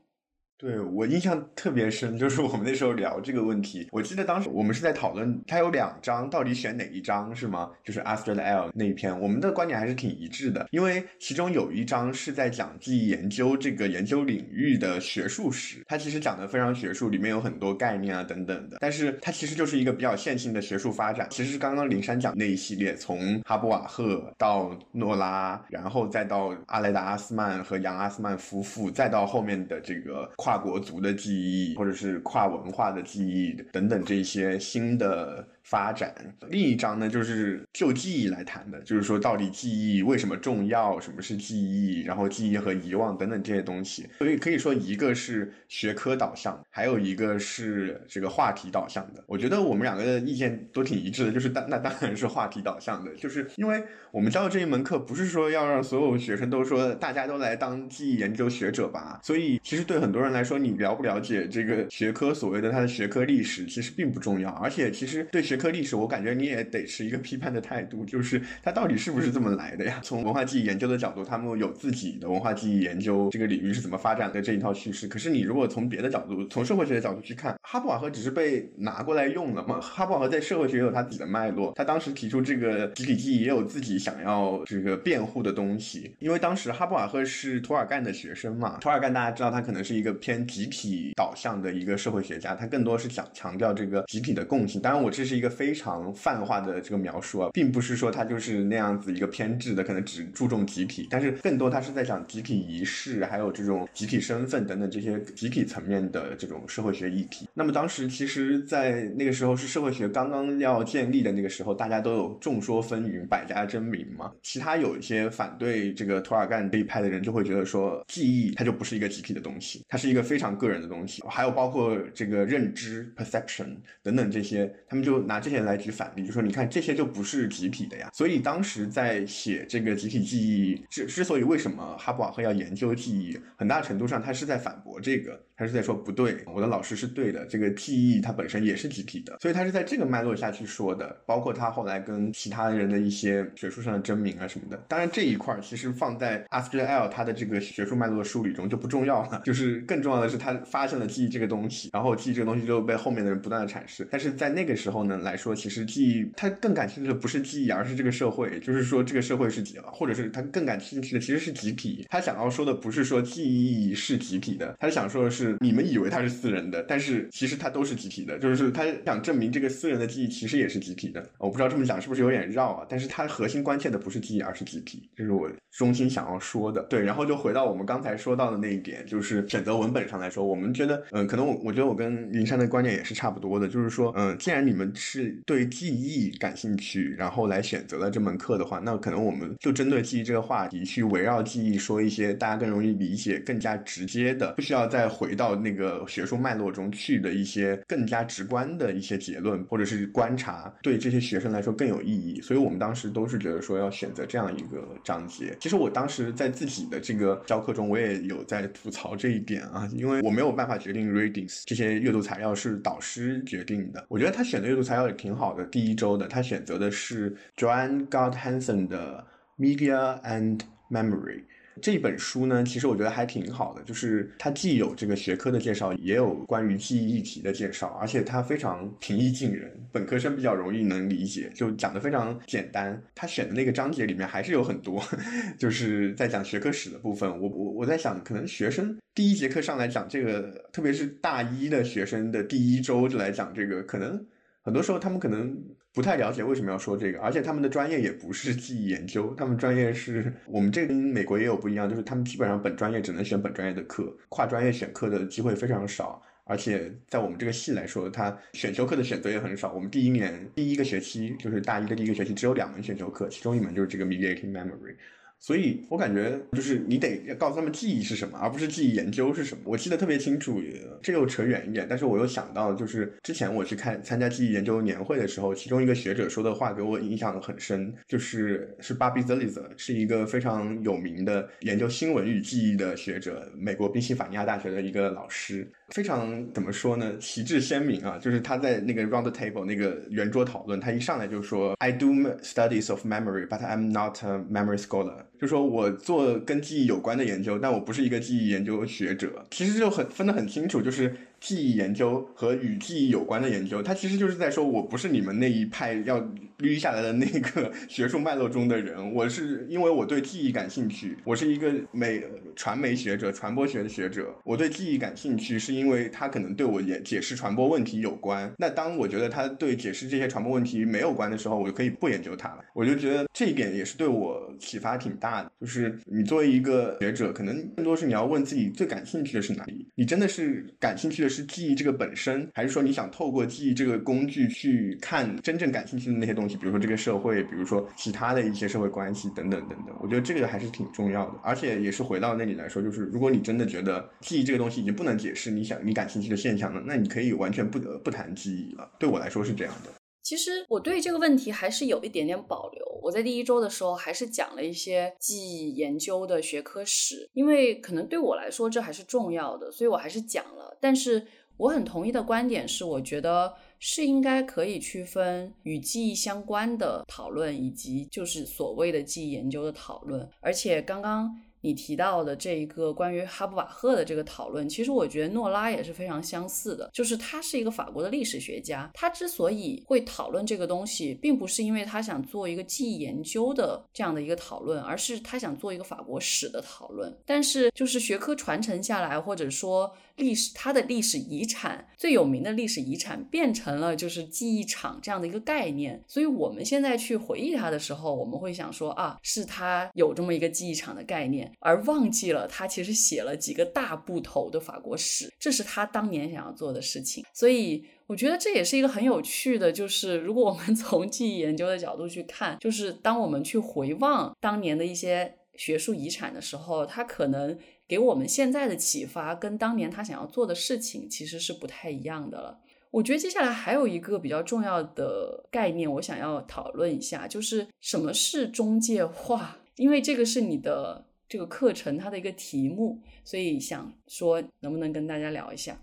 对我印象特别深，就是我们那时候聊这个问题，我记得当时我们是在讨论它有两章，到底选哪一章是吗？就是 Astrid L 那一篇，我们的观点还是挺一致的，因为其中有一章是在讲记忆研究这个研究领域的学术史，它其实讲的非常学术，里面有很多概念啊等等的，但是它其实就是一个比较线性的学术发展。其实刚刚林珊讲那一系列，从哈布瓦赫到诺拉，然后再到阿莱达阿斯曼和杨阿斯曼夫妇，再到后面的这个。跨国族的记忆，或者是跨文化的记忆等等这些新的。发展另一章呢，就是就记忆来谈的，就是说到底记忆为什么重要，什么是记忆，然后记忆和遗忘等等这些东西。所以可以说，一个是学科导向，还有一个是这个话题导向的。我觉得我们两个的意见都挺一致的，就是当那当然是话题导向的，就是因为我们教的这一门课不是说要让所有学生都说大家都来当记忆研究学者吧。所以其实对很多人来说，你了不了解这个学科所谓的它的学科历史，其实并不重要。而且其实对学学科历史，我感觉你也得持一个批判的态度，就是它到底是不是这么来的呀？从文化记忆研究的角度，他们有自己的文化记忆研究这个领域是怎么发展的这一套叙事。可是你如果从别的角度，从社会学的角度去看，哈布瓦赫只是被拿过来用了嘛？哈布瓦赫在社会学也有他自己的脉络，他当时提出这个集体记忆也有自己想要这个辩护的东西。因为当时哈布瓦赫是图尔干的学生嘛，图尔干大家知道他可能是一个偏集体导向的一个社会学家，他更多是讲强调这个集体的共性。当然，我这是一个。非常泛化的这个描述啊，并不是说他就是那样子一个偏执的，可能只注重集体，但是更多他是在讲集体仪式，还有这种集体身份等等这些集体层面的这种社会学议题。那么当时其实，在那个时候是社会学刚刚要建立的那个时候，大家都有众说纷纭，百家争鸣嘛。其他有一些反对这个涂尔干这一派的人就会觉得说，记忆它就不是一个集体的东西，它是一个非常个人的东西。还有包括这个认知 perception 等等这些，他们就拿。这些来举反例，就说你看这些就不是集体的呀。所以当时在写这个集体记忆之之所以为什么哈布瓦赫要研究记忆，很大程度上他是在反驳这个，他是在说不对，我的老师是对的，这个记忆它本身也是集体的。所以他是在这个脉络下去说的，包括他后来跟其他人的一些学术上的争鸣啊什么的。当然这一块其实放在 After L 他的这个学术脉络的梳理中就不重要了，就是更重要的是他发现了记忆这个东西，然后记忆这个东西就被后面的人不断的阐释。但是在那个时候呢？来说，其实记忆他更感兴趣的不是记忆，而是这个社会。就是说，这个社会是集，或者是他更感兴趣的其实是集体。他想要说的不是说记忆是集体的，他想说的是你们以为它是私人的，但是其实它都是集体的。就是他想证明这个私人的记忆其实也是集体的。我不知道这么讲是不是有点绕啊？但是它核心关切的不是记忆，而是集体，这是我中心想要说的。对，然后就回到我们刚才说到的那一点，就是选择文本上来说，我们觉得，嗯，可能我我觉得我跟林珊的观念也是差不多的，就是说，嗯，既然你们。是对记忆感兴趣，然后来选择了这门课的话，那可能我们就针对记忆这个话题，去围绕记忆说一些大家更容易理解、更加直接的，不需要再回到那个学术脉络中去的一些更加直观的一些结论或者是观察，对这些学生来说更有意义。所以我们当时都是觉得说要选择这样一个章节。其实我当时在自己的这个教课中，我也有在吐槽这一点啊，因为我没有办法决定 readings 这些阅读材料是导师决定的。我觉得他选的阅读材料也挺好的。第一周的他选择的是 Joan God Hansen 的 Media and Memory。这本书呢，其实我觉得还挺好的，就是它既有这个学科的介绍，也有关于记忆议题的介绍，而且它非常平易近人，本科生比较容易能理解，就讲的非常简单。他选的那个章节里面还是有很多，就是在讲学科史的部分。我我我在想，可能学生第一节课上来讲这个，特别是大一的学生的第一周就来讲这个，可能很多时候他们可能。不太了解为什么要说这个，而且他们的专业也不是记忆研究，他们专业是我们这跟美国也有不一样，就是他们基本上本专业只能选本专业的课，跨专业选课的机会非常少，而且在我们这个系来说，它选修课的选择也很少。我们第一年第一个学期就是大一的第一个学期只有两门选修课，其中一门就是这个 mediating memory。所以我感觉就是你得告诉他们记忆是什么，而不是记忆研究是什么。我记得特别清楚，这又扯远一点，但是我又想到，就是之前我去看参加记忆研究年会的时候，其中一个学者说的话给我印象很深，就是是 Bobby Zelizer，是一个非常有名的研究新闻与记忆的学者，美国宾夕法尼亚大学的一个老师。非常怎么说呢？旗帜鲜明啊！就是他在那个 round table 那个圆桌讨论，他一上来就说：“I do studies of memory, but I'm not a memory scholar。”就说我做跟记忆有关的研究，但我不是一个记忆研究学者。其实就很分得很清楚，就是。记忆研究和与记忆有关的研究，它其实就是在说，我不是你们那一派要捋下来的那个 学术脉络中的人。我是因为我对记忆感兴趣，我是一个媒传媒学者、传播学的学者。我对记忆感兴趣，是因为它可能对我也解释传播问题有关。那当我觉得它对解释这些传播问题没有关的时候，我就可以不研究它了。我就觉得这一点也是对我启发挺大的。就是你作为一个学者，可能更多是你要问自己最感兴趣的是哪里？你真的是感兴趣的？是记忆这个本身，还是说你想透过记忆这个工具去看真正感兴趣的那些东西？比如说这个社会，比如说其他的一些社会关系等等等等。我觉得这个还是挺重要的，而且也是回到那里来说，就是如果你真的觉得记忆这个东西已经不能解释你想你感兴趣的现象了，那你可以完全不得不谈记忆了。对我来说是这样的。其实我对这个问题还是有一点点保留。我在第一周的时候还是讲了一些记忆研究的学科史，因为可能对我来说这还是重要的，所以我还是讲了。但是我很同意的观点是，我觉得是应该可以区分与记忆相关的讨论，以及就是所谓的记忆研究的讨论。而且刚刚。你提到的这一个关于哈布瓦赫的这个讨论，其实我觉得诺拉也是非常相似的。就是他是一个法国的历史学家，他之所以会讨论这个东西，并不是因为他想做一个记忆研究的这样的一个讨论，而是他想做一个法国史的讨论。但是就是学科传承下来，或者说历史，他的历史遗产最有名的历史遗产变成了就是记忆场这样的一个概念。所以我们现在去回忆他的时候，我们会想说啊，是他有这么一个记忆场的概念。而忘记了他其实写了几个大部头的法国史，这是他当年想要做的事情。所以我觉得这也是一个很有趣的，就是如果我们 从记忆研究的角度去看，就是当我们去回望当年的一些学术遗产的时候，他可能给我们现在的启发跟当年他想要做的事情其实是不太一样的了。我觉得接下来还有一个比较重要的概念，我想要讨论一下，就是什么是中介化，因为这个是你的。这个课程它的一个题目，所以想说能不能跟大家聊一下。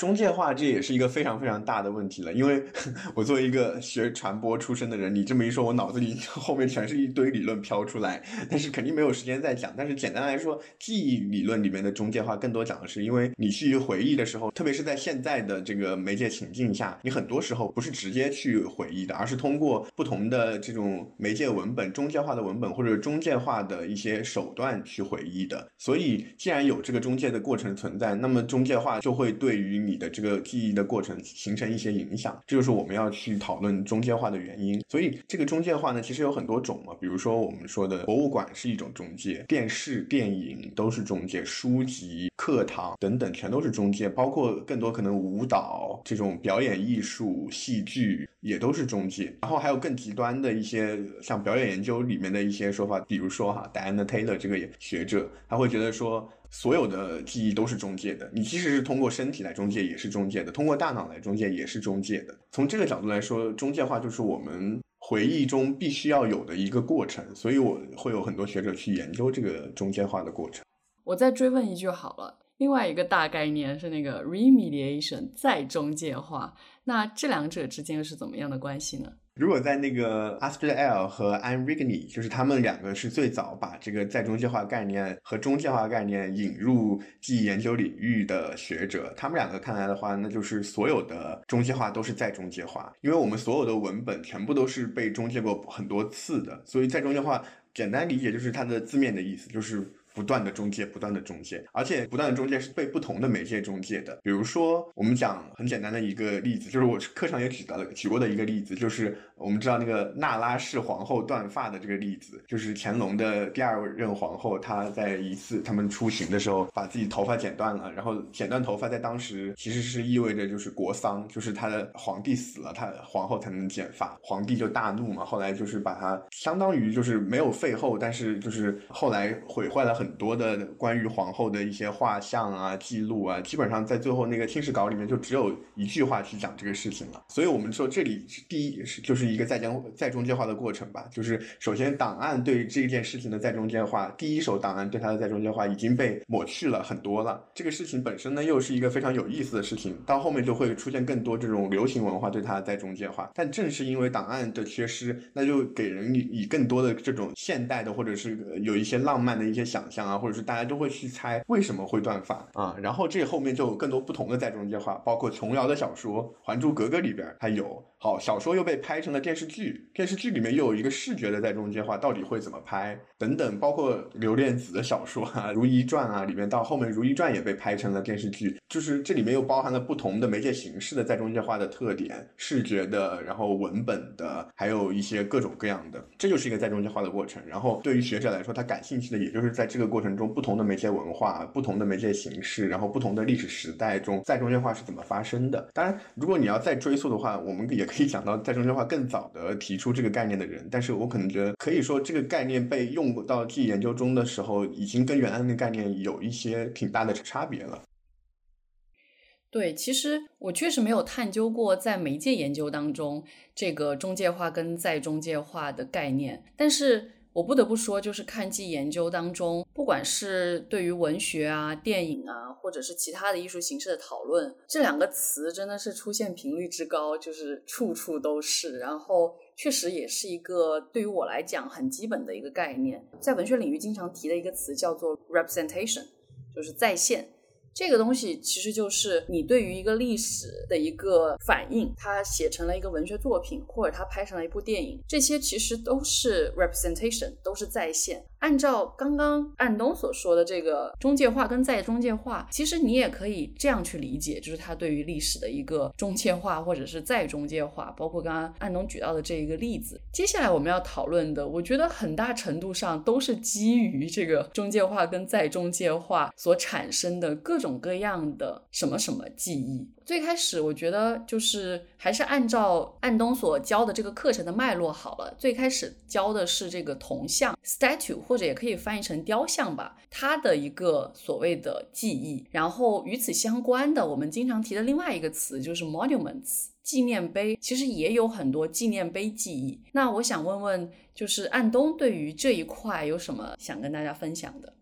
中介化这也是一个非常非常大的问题了，因为 我作为一个学传播出身的人，你这么一说，我脑子里 后面全是一堆理论飘出来，但是肯定没有时间再讲。但是简单来说，记忆理论里面的中介化更多讲的是，因为你去回忆的时候，特别是在现在的这个媒介情境下，你很多时候不是直接去回忆的，而是通过不同的这种媒介文本、中介化的文本或者中介化的一些手段去回忆的。所以，既然有这个中介的过程存在，那么中介化就会对于。你的这个记忆的过程形成一些影响，这就是我们要去讨论中介化的原因。所以这个中介化呢，其实有很多种嘛，比如说我们说的博物馆是一种中介，电视、电影都是中介，书籍、课堂等等全都是中介，包括更多可能舞蹈这种表演艺术、戏剧也都是中介。然后还有更极端的一些，像表演研究里面的一些说法，比如说哈，Diana Taylor 这个学者，他会觉得说。所有的记忆都是中介的，你即使是通过身体来中介，也是中介的；通过大脑来中介，也是中介的。从这个角度来说，中介化就是我们回忆中必须要有的一个过程。所以，我会有很多学者去研究这个中介化的过程。我再追问一句好了，另外一个大概念是那个 remediation 再中介化，那这两者之间又是怎么样的关系呢？如果在那个 Astrid L 和 Anne Rigney，就是他们两个是最早把这个在中介化概念和中介化概念引入记忆研究领域的学者，他们两个看来的话，那就是所有的中介化都是在中介化，因为我们所有的文本全部都是被中介过很多次的，所以在中介化简单理解就是它的字面的意思，就是。不断的中介，不断的中介，而且不断的中介是被不同的媒介中介的。比如说，我们讲很简单的一个例子，就是我课上也举到了举过的一个例子，就是我们知道那个那拉氏皇后断发的这个例子，就是乾隆的第二任皇后，她在一次他们出行的时候，把自己头发剪断了，然后剪断头发在当时其实是意味着就是国丧，就是他的皇帝死了，他皇后才能剪发，皇帝就大怒嘛，后来就是把他相当于就是没有废后，但是就是后来毁坏了。很多的关于皇后的一些画像啊、记录啊，基本上在最后那个清史稿里面就只有一句话去讲这个事情了。所以，我们说这里是第一是就是一个再将再中介化的过程吧。就是首先，档案对这件事情的再中介化，第一手档案对它的再中介化已经被抹去了很多了。这个事情本身呢，又是一个非常有意思的事情。到后面就会出现更多这种流行文化对它的再中介化。但正是因为档案的缺失，那就给人以以更多的这种现代的或者是有一些浪漫的一些想。象啊，或者是大家都会去猜为什么会断发啊，然后这后面就有更多不同的再中介化，包括琼瑶的小说《还珠格格》里边它有。好，小说又被拍成了电视剧，电视剧里面又有一个视觉的在中间话，到底会怎么拍？等等，包括刘恋子的小说啊，《如懿传》啊，里面到后面《如懿传》也被拍成了电视剧，就是这里面又包含了不同的媒介形式的在中间化的特点，视觉的，然后文本的，还有一些各种各样的，这就是一个在中间化的过程。然后对于学者来说，他感兴趣的也就是在这个过程中不同的媒介文化、不同的媒介形式，然后不同的历史时代中在中间化是怎么发生的。当然，如果你要再追溯的话，我们也。可以讲到在中间化更早的提出这个概念的人，但是我可能觉得可以说这个概念被用到自己研究中的时候，已经跟原来的概念有一些挺大的差别了。对，其实我确实没有探究过在媒介研究当中这个中介化跟再中介化的概念，但是。我不得不说，就是看记研究当中，不管是对于文学啊、电影啊，或者是其他的艺术形式的讨论，这两个词真的是出现频率之高，就是处处都是。然后，确实也是一个对于我来讲很基本的一个概念，在文学领域经常提的一个词叫做 representation，就是再现。这个东西其实就是你对于一个历史的一个反应，它写成了一个文学作品，或者它拍成了一部电影，这些其实都是 representation，都是再现。按照刚刚安东所说的这个中介化跟再中介化，其实你也可以这样去理解，就是他对于历史的一个中介化或者是再中介化。包括刚刚安东举到的这一个例子，接下来我们要讨论的，我觉得很大程度上都是基于这个中介化跟再中介化所产生的各种各样的什么什么记忆。最开始我觉得就是还是按照安东所教的这个课程的脉络好了。最开始教的是这个铜像 statue，或者也可以翻译成雕像吧，它的一个所谓的记忆。然后与此相关的，我们经常提的另外一个词就是 monuments，纪念碑，其实也有很多纪念碑记忆。那我想问问，就是安东对于这一块有什么想跟大家分享的？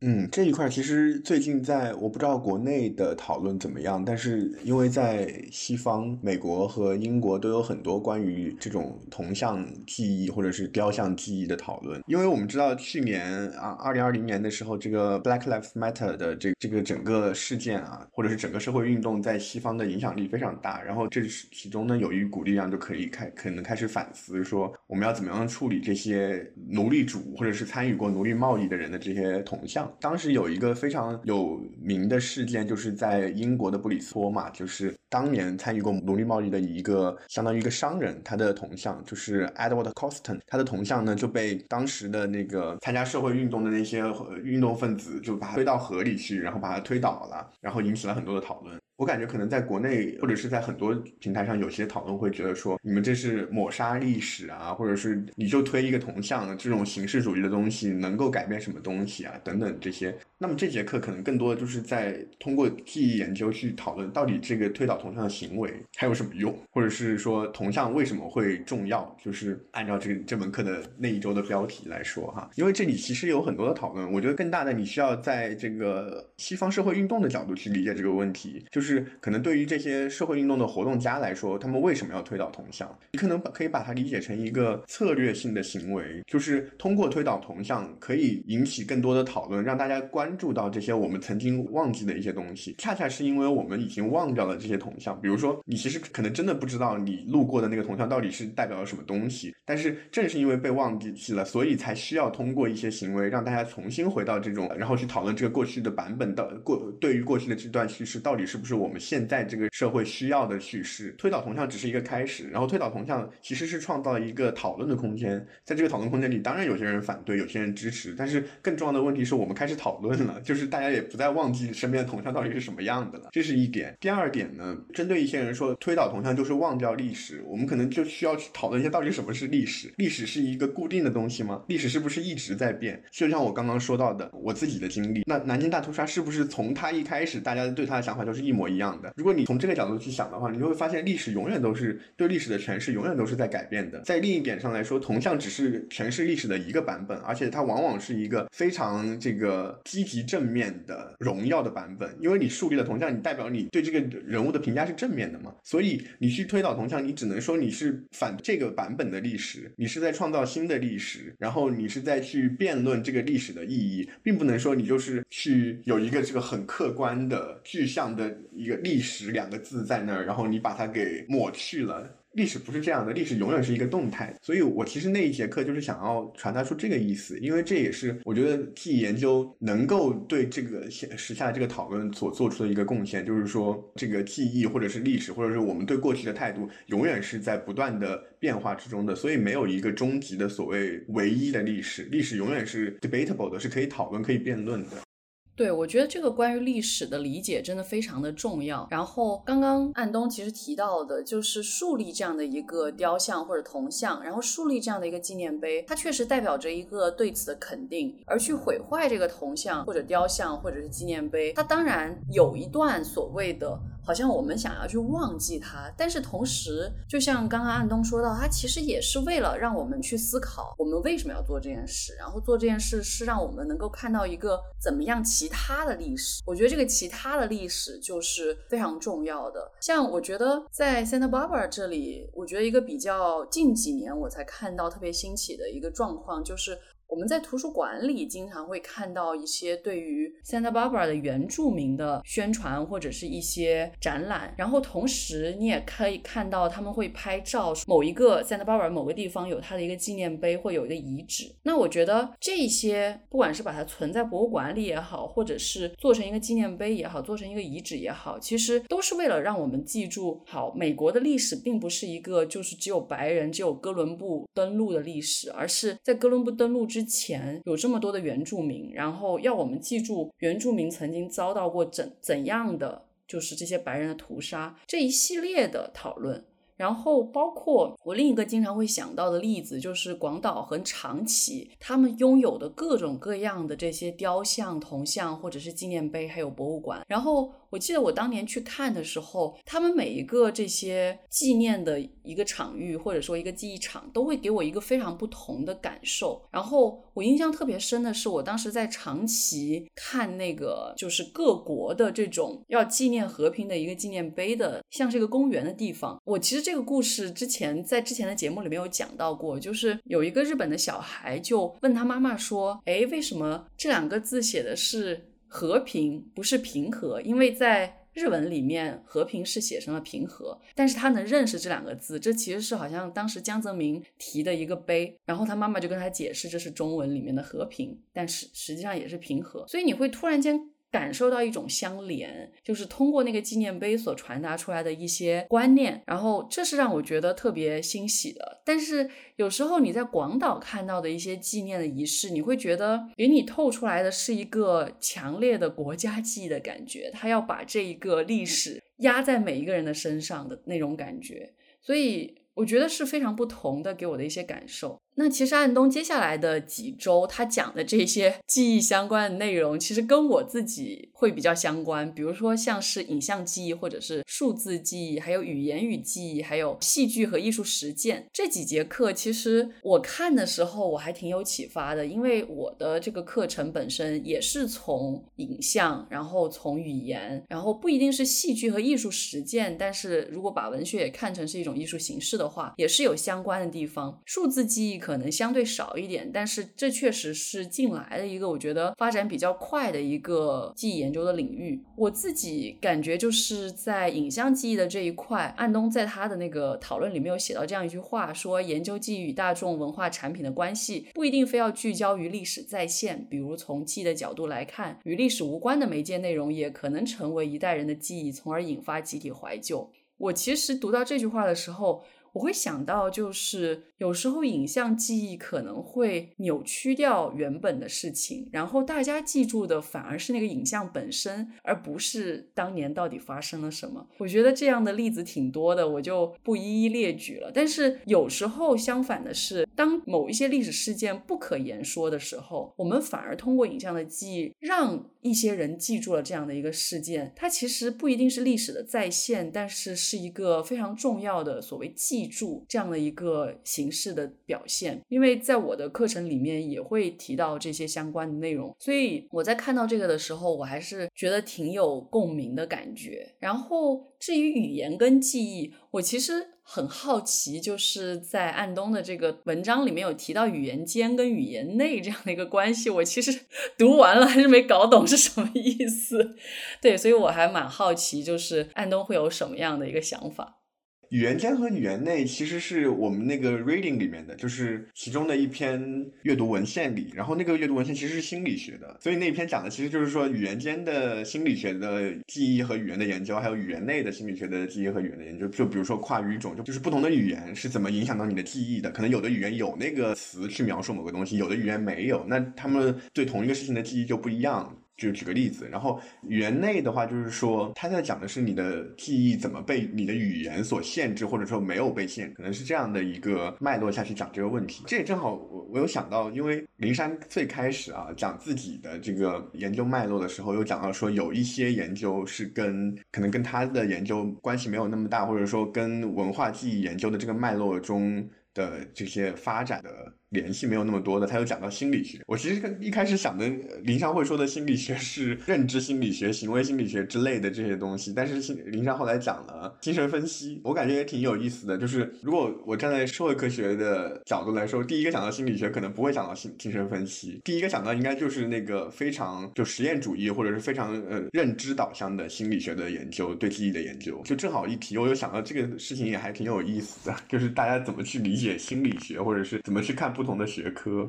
嗯，这一块其实最近在我不知道国内的讨论怎么样，但是因为在西方，美国和英国都有很多关于这种铜像记忆或者是雕像记忆的讨论。因为我们知道去年啊，二零二零年的时候，这个 Black Lives Matter 的这这个整个事件啊，或者是整个社会运动在西方的影响力非常大。然后这是其中呢有一股力量就可以开可能开始反思说，我们要怎么样处理这些奴隶主或者是参与过奴隶贸易的人的这些铜像。当时有一个非常有名的事件，就是在英国的布里斯托嘛，就是当年参与过奴隶贸易的一个相当于一个商人，他的铜像就是 Edward Coston，他的铜像呢就被当时的那个参加社会运动的那些运动分子就把他推到河里去，然后把他推倒了，然后引起了很多的讨论。我感觉可能在国内或者是在很多平台上，有些讨论会觉得说，你们这是抹杀历史啊，或者是你就推一个铜像，这种形式主义的东西能够改变什么东西啊？等等这些。那么这节课可能更多的就是在通过记忆研究去讨论，到底这个推倒铜像的行为还有什么用，或者是说铜像为什么会重要？就是按照这这门课的那一周的标题来说哈，因为这里其实有很多的讨论。我觉得更大的你需要在这个西方社会运动的角度去理解这个问题，就是是可能对于这些社会运动的活动家来说，他们为什么要推倒铜像？你可能把可以把它理解成一个策略性的行为，就是通过推倒铜像可以引起更多的讨论，让大家关。注到这些我们曾经忘记的一些东西，恰恰是因为我们已经忘掉了这些铜像。比如说，你其实可能真的不知道你路过的那个铜像到底是代表了什么东西，但是正是因为被忘记了，所以才需要通过一些行为让大家重新回到这种，然后去讨论这个过去的版本到过对于过去的这段叙事到底是不是我们现在这个社会需要的叙事。推倒铜像只是一个开始，然后推倒铜像其实是创造了一个讨论的空间。在这个讨论空间里，当然有些人反对，有些人支持，但是更重要的问题是我们开始讨论。了，就是大家也不再忘记身边的铜像到底是什么样的了，这是一点。第二点呢，针对一些人说推倒铜像就是忘掉历史，我们可能就需要去讨论一下到底什么是历史？历史是一个固定的东西吗？历史是不是一直在变？就像我刚刚说到的，我自己的经历，那南京大屠杀是不是从他一开始大家对他的想法就是一模一样的？如果你从这个角度去想的话，你就会发现历史永远都是对历史的诠释永远都是在改变的。在另一点上来说，铜像只是诠释历史的一个版本，而且它往往是一个非常这个积极正面。的荣耀的版本，因为你树立了铜像，你代表你对这个人物的评价是正面的嘛，所以你去推倒铜像，你只能说你是反这个版本的历史，你是在创造新的历史，然后你是在去辩论这个历史的意义，并不能说你就是去有一个这个很客观的具象的一个历史两个字在那儿，然后你把它给抹去了。历史不是这样的，历史永远是一个动态，所以我其实那一节课就是想要传达出这个意思，因为这也是我觉得记忆研究能够对这个现时下这个讨论所做出的一个贡献，就是说这个记忆或者是历史，或者是我们对过去的态度，永远是在不断的变化之中的，所以没有一个终极的所谓唯一的历史，历史永远是 debatable 的，是可以讨论、可以辩论的。对，我觉得这个关于历史的理解真的非常的重要。然后刚刚安东其实提到的，就是树立这样的一个雕像或者铜像，然后树立这样的一个纪念碑，它确实代表着一个对此的肯定。而去毁坏这个铜像或者雕像或者是纪念碑，它当然有一段所谓的。好像我们想要去忘记它，但是同时，就像刚刚安东说到，它其实也是为了让我们去思考，我们为什么要做这件事，然后做这件事是让我们能够看到一个怎么样其他的历史。我觉得这个其他的历史就是非常重要的。像我觉得在 Santa Barbara 这里，我觉得一个比较近几年我才看到特别兴起的一个状况就是。我们在图书馆里经常会看到一些对于 Santa Barbara 的原住民的宣传或者是一些展览，然后同时你也可以看到他们会拍照，某一个 Santa Barbara 某个地方有它的一个纪念碑或有一个遗址。那我觉得这些不管是把它存在博物馆里也好，或者是做成一个纪念碑也好，做成一个遗址也好，其实都是为了让我们记住，好，美国的历史并不是一个就是只有白人、只有哥伦布登陆的历史，而是在哥伦布登陆之。之前有这么多的原住民，然后要我们记住原住民曾经遭到过怎怎样的，就是这些白人的屠杀这一系列的讨论。然后包括我另一个经常会想到的例子，就是广岛和长崎，他们拥有的各种各样的这些雕像、铜像，或者是纪念碑，还有博物馆。然后我记得我当年去看的时候，他们每一个这些纪念的一个场域，或者说一个记忆场，都会给我一个非常不同的感受。然后我印象特别深的是，我当时在长崎看那个，就是各国的这种要纪念和平的一个纪念碑的，像是一个公园的地方。我其实。这个故事之前在之前的节目里面有讲到过，就是有一个日本的小孩就问他妈妈说：“哎，为什么这两个字写的是和平，不是平和？因为在。”日文里面和平是写成了平和，但是他能认识这两个字，这其实是好像当时江泽民提的一个碑，然后他妈妈就跟他解释这是中文里面的和平，但是实际上也是平和，所以你会突然间。感受到一种相连，就是通过那个纪念碑所传达出来的一些观念，然后这是让我觉得特别欣喜的。但是有时候你在广岛看到的一些纪念的仪式，你会觉得给你透出来的是一个强烈的国家记忆的感觉，他要把这一个历史压在每一个人的身上的那种感觉，所以。我觉得是非常不同的，给我的一些感受。那其实安东接下来的几周，他讲的这些记忆相关的内容，其实跟我自己会比较相关。比如说像是影像记忆，或者是数字记忆，还有语言与记忆，还有戏剧和艺术实践这几节课，其实我看的时候我还挺有启发的，因为我的这个课程本身也是从影像，然后从语言，然后不一定是戏剧和艺术实践，但是如果把文学也看成是一种艺术形式的。话也是有相关的地方，数字记忆可能相对少一点，但是这确实是近来的一个我觉得发展比较快的一个记忆研究的领域。我自己感觉就是在影像记忆的这一块，安东在他的那个讨论里面有写到这样一句话，说研究记忆与大众文化产品的关系不一定非要聚焦于历史再现，比如从记忆的角度来看，与历史无关的媒介内容也可能成为一代人的记忆，从而引发集体怀旧。我其实读到这句话的时候。我会想到，就是有时候影像记忆可能会扭曲掉原本的事情，然后大家记住的反而是那个影像本身，而不是当年到底发生了什么。我觉得这样的例子挺多的，我就不一一列举了。但是有时候相反的是，当某一些历史事件不可言说的时候，我们反而通过影像的记忆，让一些人记住了这样的一个事件。它其实不一定是历史的再现，但是是一个非常重要的所谓记。住这样的一个形式的表现，因为在我的课程里面也会提到这些相关的内容，所以我在看到这个的时候，我还是觉得挺有共鸣的感觉。然后至于语言跟记忆，我其实很好奇，就是在安东的这个文章里面有提到语言间跟语言内这样的一个关系，我其实 读完了还是没搞懂是什么意思。对，所以我还蛮好奇，就是安东会有什么样的一个想法。语言间和语言内其实是我们那个 reading 里面的，就是其中的一篇阅读文献里。然后那个阅读文献其实是心理学的，所以那篇讲的其实就是说语言间的心理学的记忆和语言的研究，还有语言内的心理学的记忆和语言的研究。就比如说跨语种，就就是不同的语言是怎么影响到你的记忆的。可能有的语言有那个词去描述某个东西，有的语言没有，那他们对同一个事情的记忆就不一样。就举个例子，然后语言内的话，就是说他在讲的是你的记忆怎么被你的语言所限制，或者说没有被限，可能是这样的一个脉络下去讲这个问题。这也正好我我有想到，因为林珊最开始啊讲自己的这个研究脉络的时候，有讲到说有一些研究是跟可能跟他的研究关系没有那么大，或者说跟文化记忆研究的这个脉络中的这些发展的。联系没有那么多的，他又讲到心理学。我其实一开始想的林尚会说的心理学是认知心理学、行为心理学之类的这些东西，但是林尚后来讲了精神分析，我感觉也挺有意思的。就是如果我站在社会科学的角度来说，第一个想到心理学可能不会想到心精神分析，第一个想到应该就是那个非常就实验主义或者是非常呃认知导向的心理学的研究，对记忆的研究。就正好一提，我又想到这个事情也还挺有意思的，就是大家怎么去理解心理学，或者是怎么去看。不同的学科。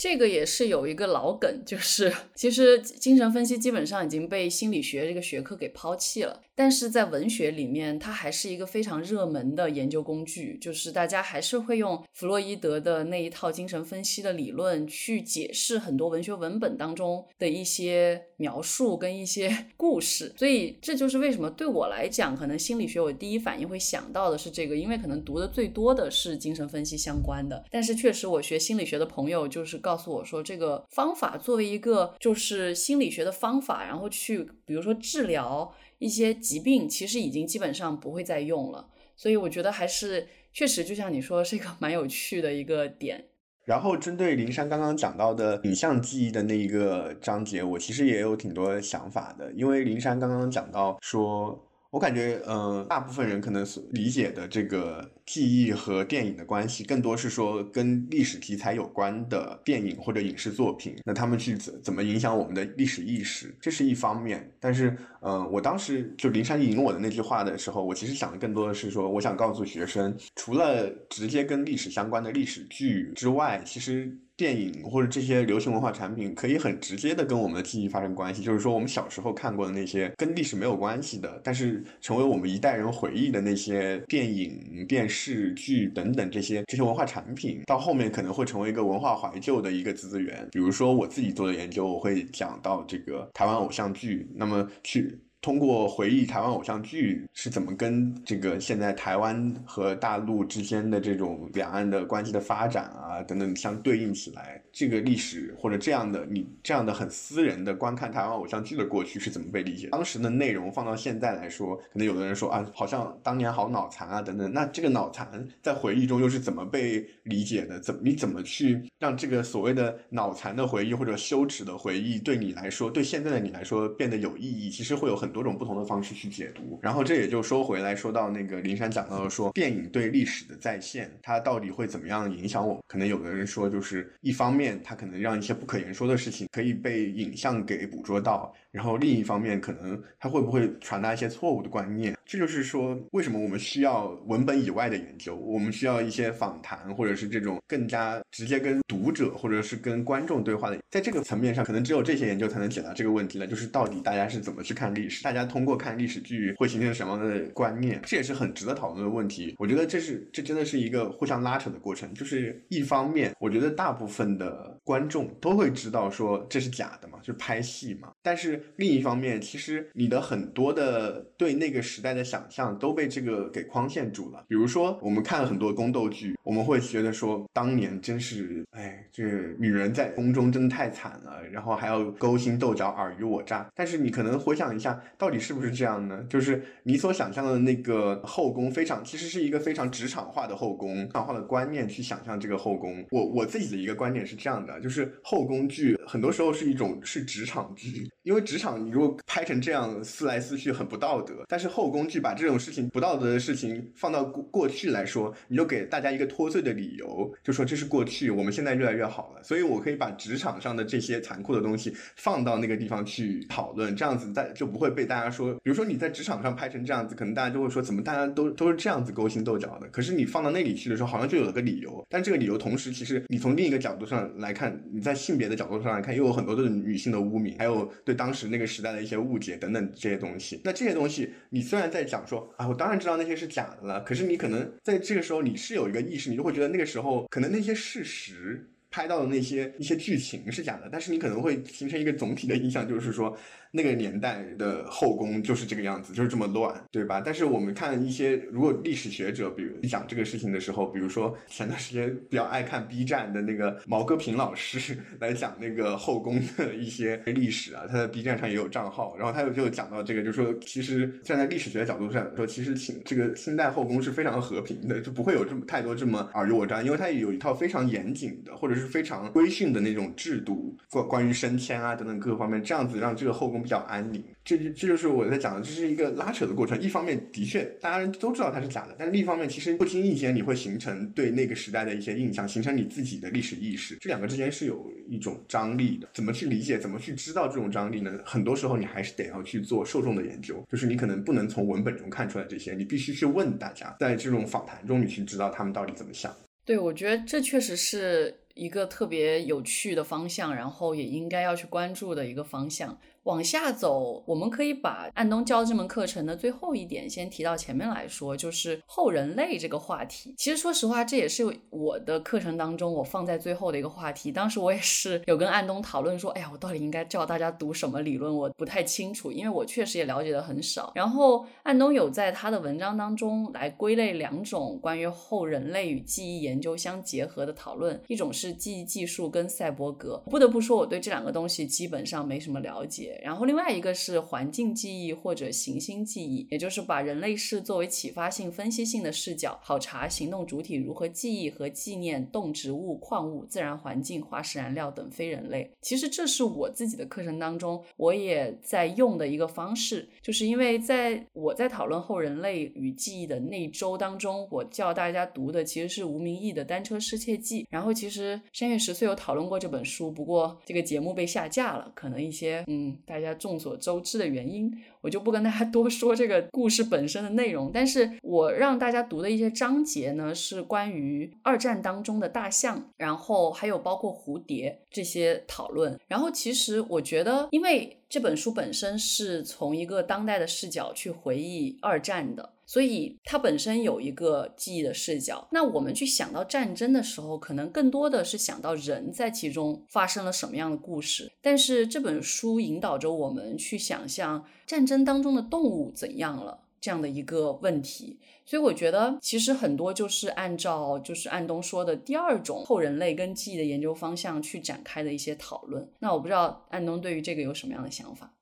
这个也是有一个老梗，就是其实精神分析基本上已经被心理学这个学科给抛弃了，但是在文学里面，它还是一个非常热门的研究工具，就是大家还是会用弗洛伊德的那一套精神分析的理论去解释很多文学文本当中的一些描述跟一些 故事，所以这就是为什么对我来讲，可能心理学我第一反应会想到的是这个，因为可能读的最多的是精神分析相关的，但是确实我学心理学的朋友就是告。告诉我说，这个方法作为一个就是心理学的方法，然后去比如说治疗一些疾病，其实已经基本上不会再用了。所以我觉得还是确实，就像你说，是一个蛮有趣的一个点。然后针对灵山刚刚讲到的影像记忆的那一个章节，我其实也有挺多想法的，因为灵山刚刚讲到说。我感觉，呃，大部分人可能所理解的这个记忆和电影的关系，更多是说跟历史题材有关的电影或者影视作品，那他们去怎怎么影响我们的历史意识，这是一方面。但是，呃，我当时就林珊引我的那句话的时候，我其实想的更多的是说，我想告诉学生，除了直接跟历史相关的历史剧之外，其实。电影或者这些流行文化产品可以很直接的跟我们的记忆发生关系，就是说我们小时候看过的那些跟历史没有关系的，但是成为我们一代人回忆的那些电影、电视剧等等这些这些文化产品，到后面可能会成为一个文化怀旧的一个资源。比如说我自己做的研究，我会讲到这个台湾偶像剧，那么去。通过回忆台湾偶像剧是怎么跟这个现在台湾和大陆之间的这种两岸的关系的发展啊等等相对应起来，这个历史或者这样的你这样的很私人的观看台湾偶像剧的过去是怎么被理解？当时的内容放到现在来说，可能有的人说啊，好像当年好脑残啊等等。那这个脑残在回忆中又是怎么被理解的？怎么你怎么去让这个所谓的脑残的回忆或者羞耻的回忆对你来说，对现在的你来说变得有意义？其实会有很。多种不同的方式去解读，然后这也就说回来说到那个林珊讲到的说电影对历史的再现，它到底会怎么样影响我？可能有的人说，就是一方面它可能让一些不可言说的事情可以被影像给捕捉到。然后另一方面，可能它会不会传达一些错误的观念？这就是说，为什么我们需要文本以外的研究？我们需要一些访谈，或者是这种更加直接跟读者或者是跟观众对话的。在这个层面上，可能只有这些研究才能解答这个问题了。就是到底大家是怎么去看历史？大家通过看历史剧会形成什么样的观念？这也是很值得讨论的问题。我觉得这是这真的是一个互相拉扯的过程。就是一方面，我觉得大部分的观众都会知道说这是假的嘛，就是拍戏嘛，但是。另一方面，其实你的很多的对那个时代的想象都被这个给框限住了。比如说，我们看了很多宫斗剧，我们会觉得说，当年真是，哎，这女人在宫中真的太惨了，然后还要勾心斗角、尔虞我诈。但是你可能回想一下，到底是不是这样呢？就是你所想象的那个后宫，非常其实是一个非常职场化的后宫，职场化的观念去想象这个后宫。我我自己的一个观点是这样的，就是后宫剧很多时候是一种是职场剧，因为。职场，你如果拍成这样撕来撕去很不道德，但是后宫剧把这种事情不道德的事情放到过过去来说，你就给大家一个脱罪的理由，就说这是过去，我们现在越来越好了。所以我可以把职场上的这些残酷的东西放到那个地方去讨论，这样子在就不会被给大家说，比如说你在职场上拍成这样子，可能大家就会说怎么大家都都是这样子勾心斗角的。可是你放到那里去的时候，好像就有了个理由，但这个理由同时其实你从另一个角度上来看，你在性别的角度上来看，又有很多的女性的污名，还有对当时。那个时代的一些误解等等这些东西，那这些东西你虽然在讲说啊，我当然知道那些是假的了，可是你可能在这个时候你是有一个意识，你就会觉得那个时候可能那些事实拍到的那些一些剧情是假的，但是你可能会形成一个总体的印象，就是说。那个年代的后宫就是这个样子，就是这么乱，对吧？但是我们看一些，如果历史学者，比如讲这个事情的时候，比如说前段时间比较爱看 B 站的那个毛戈平老师 来讲那个后宫的一些历史啊，他在 B 站上也有账号，然后他就讲到这个，就说其实站在历史学的角度上说，其实清这个清代后宫是非常和平的，就不会有这么太多这么尔虞我诈，因为他有一套非常严谨的或者是非常规训的那种制度，关关于升迁啊等等各个方面，这样子让这个后宫。比较安宁，这就这就是我在讲的，这是一个拉扯的过程。一方面的确大家都知道它是假的，但另一方面其实不经意间你会形成对那个时代的一些印象，形成你自己的历史意识。这两个之间是有一种张力的。怎么去理解？怎么去知道这种张力呢？很多时候你还是得要去做受众的研究，就是你可能不能从文本中看出来这些，你必须去问大家，在这种访谈中你去知道他们到底怎么想。对，我觉得这确实是一个特别有趣的方向，然后也应该要去关注的一个方向。往下走，我们可以把安东教这门课程的最后一点先提到前面来说，就是后人类这个话题。其实说实话，这也是我的课程当中我放在最后的一个话题。当时我也是有跟安东讨论说，哎呀，我到底应该教大家读什么理论？我不太清楚，因为我确实也了解的很少。然后安东有在他的文章当中来归类两种关于后人类与记忆研究相结合的讨论，一种是记忆技术跟赛博格。不得不说，我对这两个东西基本上没什么了解。然后另外一个是环境记忆或者行星记忆，也就是把人类视作为启发性、分析性的视角，考察行动主体如何记忆和纪念动植物、矿物、自然环境、化石燃料等非人类。其实这是我自己的课程当中，我也在用的一个方式，就是因为在我在讨论后人类与记忆的那一周当中，我教大家读的其实是吴明义的《单车失窃记》，然后其实山月十岁有讨论过这本书，不过这个节目被下架了，可能一些嗯大家众所周知的原因，我就不跟大家 多说这个故事本身的内容。但是我让大家读的一些章节呢，是关于二战当中的大象，然后还有包括蝴蝶这些讨论。然后其实我觉得，因为这本书本身是从一个当代的视角去回忆二战的。所以它本身有一个记忆的视角。那我们去想到战争的时候，可能更多的是想到人在其中发生了什么样的故事。但是这本书引导着我们去想象战争当中的动物怎样了这样的一个问题。所以我觉得其实很多就是按照就是安东说的第二种后人类跟记忆的研究方向去展开的一些讨论。那我不知道安东对于这个有什么样的想法？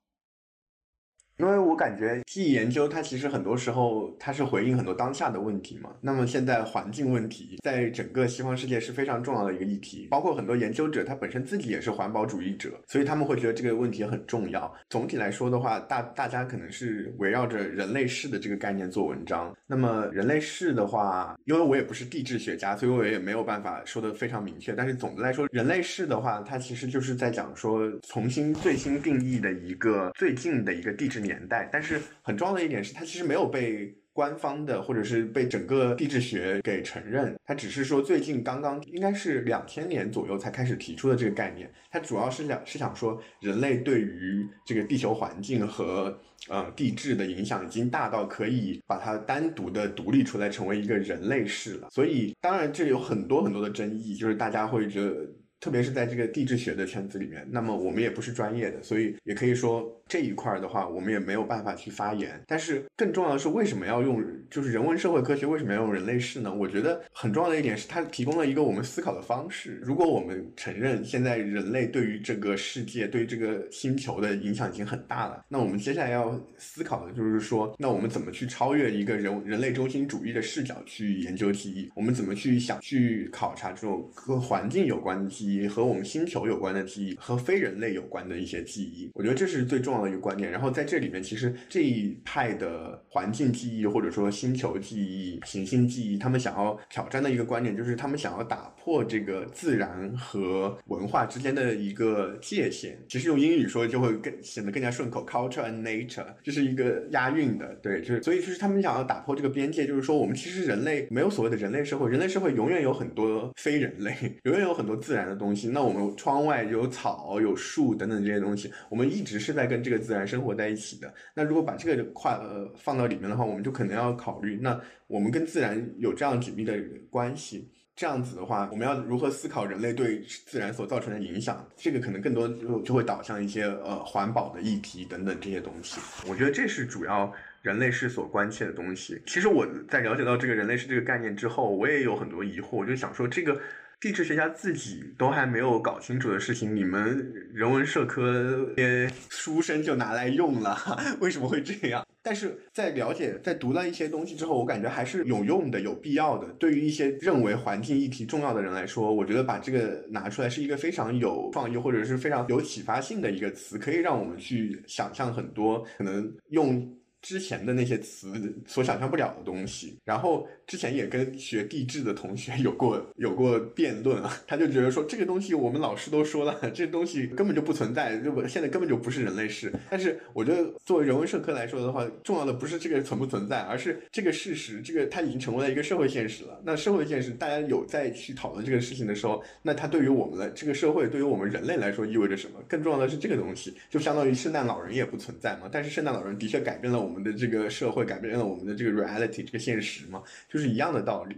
因为我感觉记忆研究它其实很多时候它是回应很多当下的问题嘛。那么现在环境问题在整个西方世界是非常重要的一个议题，包括很多研究者他本身自己也是环保主义者，所以他们会觉得这个问题很重要。总体来说的话，大大家可能是围绕着人类世的这个概念做文章。那么人类世的话，因为我也不是地质学家，所以我也没有办法说的非常明确。但是总的来说，人类世的话，它其实就是在讲说重新最新定义的一个最近的一个地质。年代，但是很重要的一点是，它其实没有被官方的或者是被整个地质学给承认，它只是说最近刚刚应该是两千年左右才开始提出的这个概念。它主要是想是想说，人类对于这个地球环境和呃地质的影响已经大到可以把它单独的独立出来，成为一个人类世了。所以当然这有很多很多的争议，就是大家会觉得。特别是在这个地质学的圈子里面，那么我们也不是专业的，所以也可以说这一块的话，我们也没有办法去发言。但是更重要的是，为什么要用就是人文社会科学？为什么要用人类世呢？我觉得很重要的一点是，它提供了一个我们思考的方式。如果我们承认现在人类对于这个世界、对这个星球的影响已经很大了，那我们接下来要思考的就是说，那我们怎么去超越一个人人类中心主义的视角去研究记忆？我们怎么去想去考察这种和环境有关的记忆？和我们星球有关的记忆，和非人类有关的一些记忆，我觉得这是最重要的一个观念。然后在这里面，其实这一派的环境记忆或者说星球记忆、行星记忆，他们想要挑战的一个观点，就是他们想要打破这个自然和文化之间的一个界限。其实用英语说就会更显得更加顺口，culture and nature，这是一个押韵的，对，就是所以就是他们想要打破这个边界，就是说我们其实人类没有所谓的人类社会，人类社会永远有很多非人类，永远有很多自然的。东西，那我们窗外有草、有树等等这些东西，我们一直是在跟这个自然生活在一起的。那如果把这个块呃放到里面的话，我们就可能要考虑，那我们跟自然有这样紧密的关系，这样子的话，我们要如何思考人类对自然所造成的影响？这个可能更多就就会导向一些呃环保的议题等等这些东西。我觉得这是主要人类是所关切的东西。其实我在了解到这个人类是这个概念之后，我也有很多疑惑，我就想说这个。地质学家自己都还没有搞清楚的事情，你们人文社科些书生就拿来用了，为什么会这样？但是在了解、在读了一些东西之后，我感觉还是有用的、有必要的。对于一些认为环境议题重要的人来说，我觉得把这个拿出来是一个非常有创意或者是非常有启发性的一个词，可以让我们去想象很多可能用。之前的那些词所想象不了的东西，然后之前也跟学地质的同学 有过有过辩论啊，他就觉得说这个东西我们老师都说了，这东西根本就不存在，就现在根本就不是人类世。但是我觉得作为人文社科来说的话，重要的不是这个存不存在，而是这个事实，这个它已经成为了一个社会现实了。那社会现实，大家有在去讨论这个事情的时候，那它对于我们的这个社会，对于我们人类来说意味着什么？更重要的是这个东西，就相当于圣诞老人也不存在嘛。但是圣诞老人的确改变了我。我们的这个社会改变了我们的这个 reality 这个现实嘛，就就是一样的道理。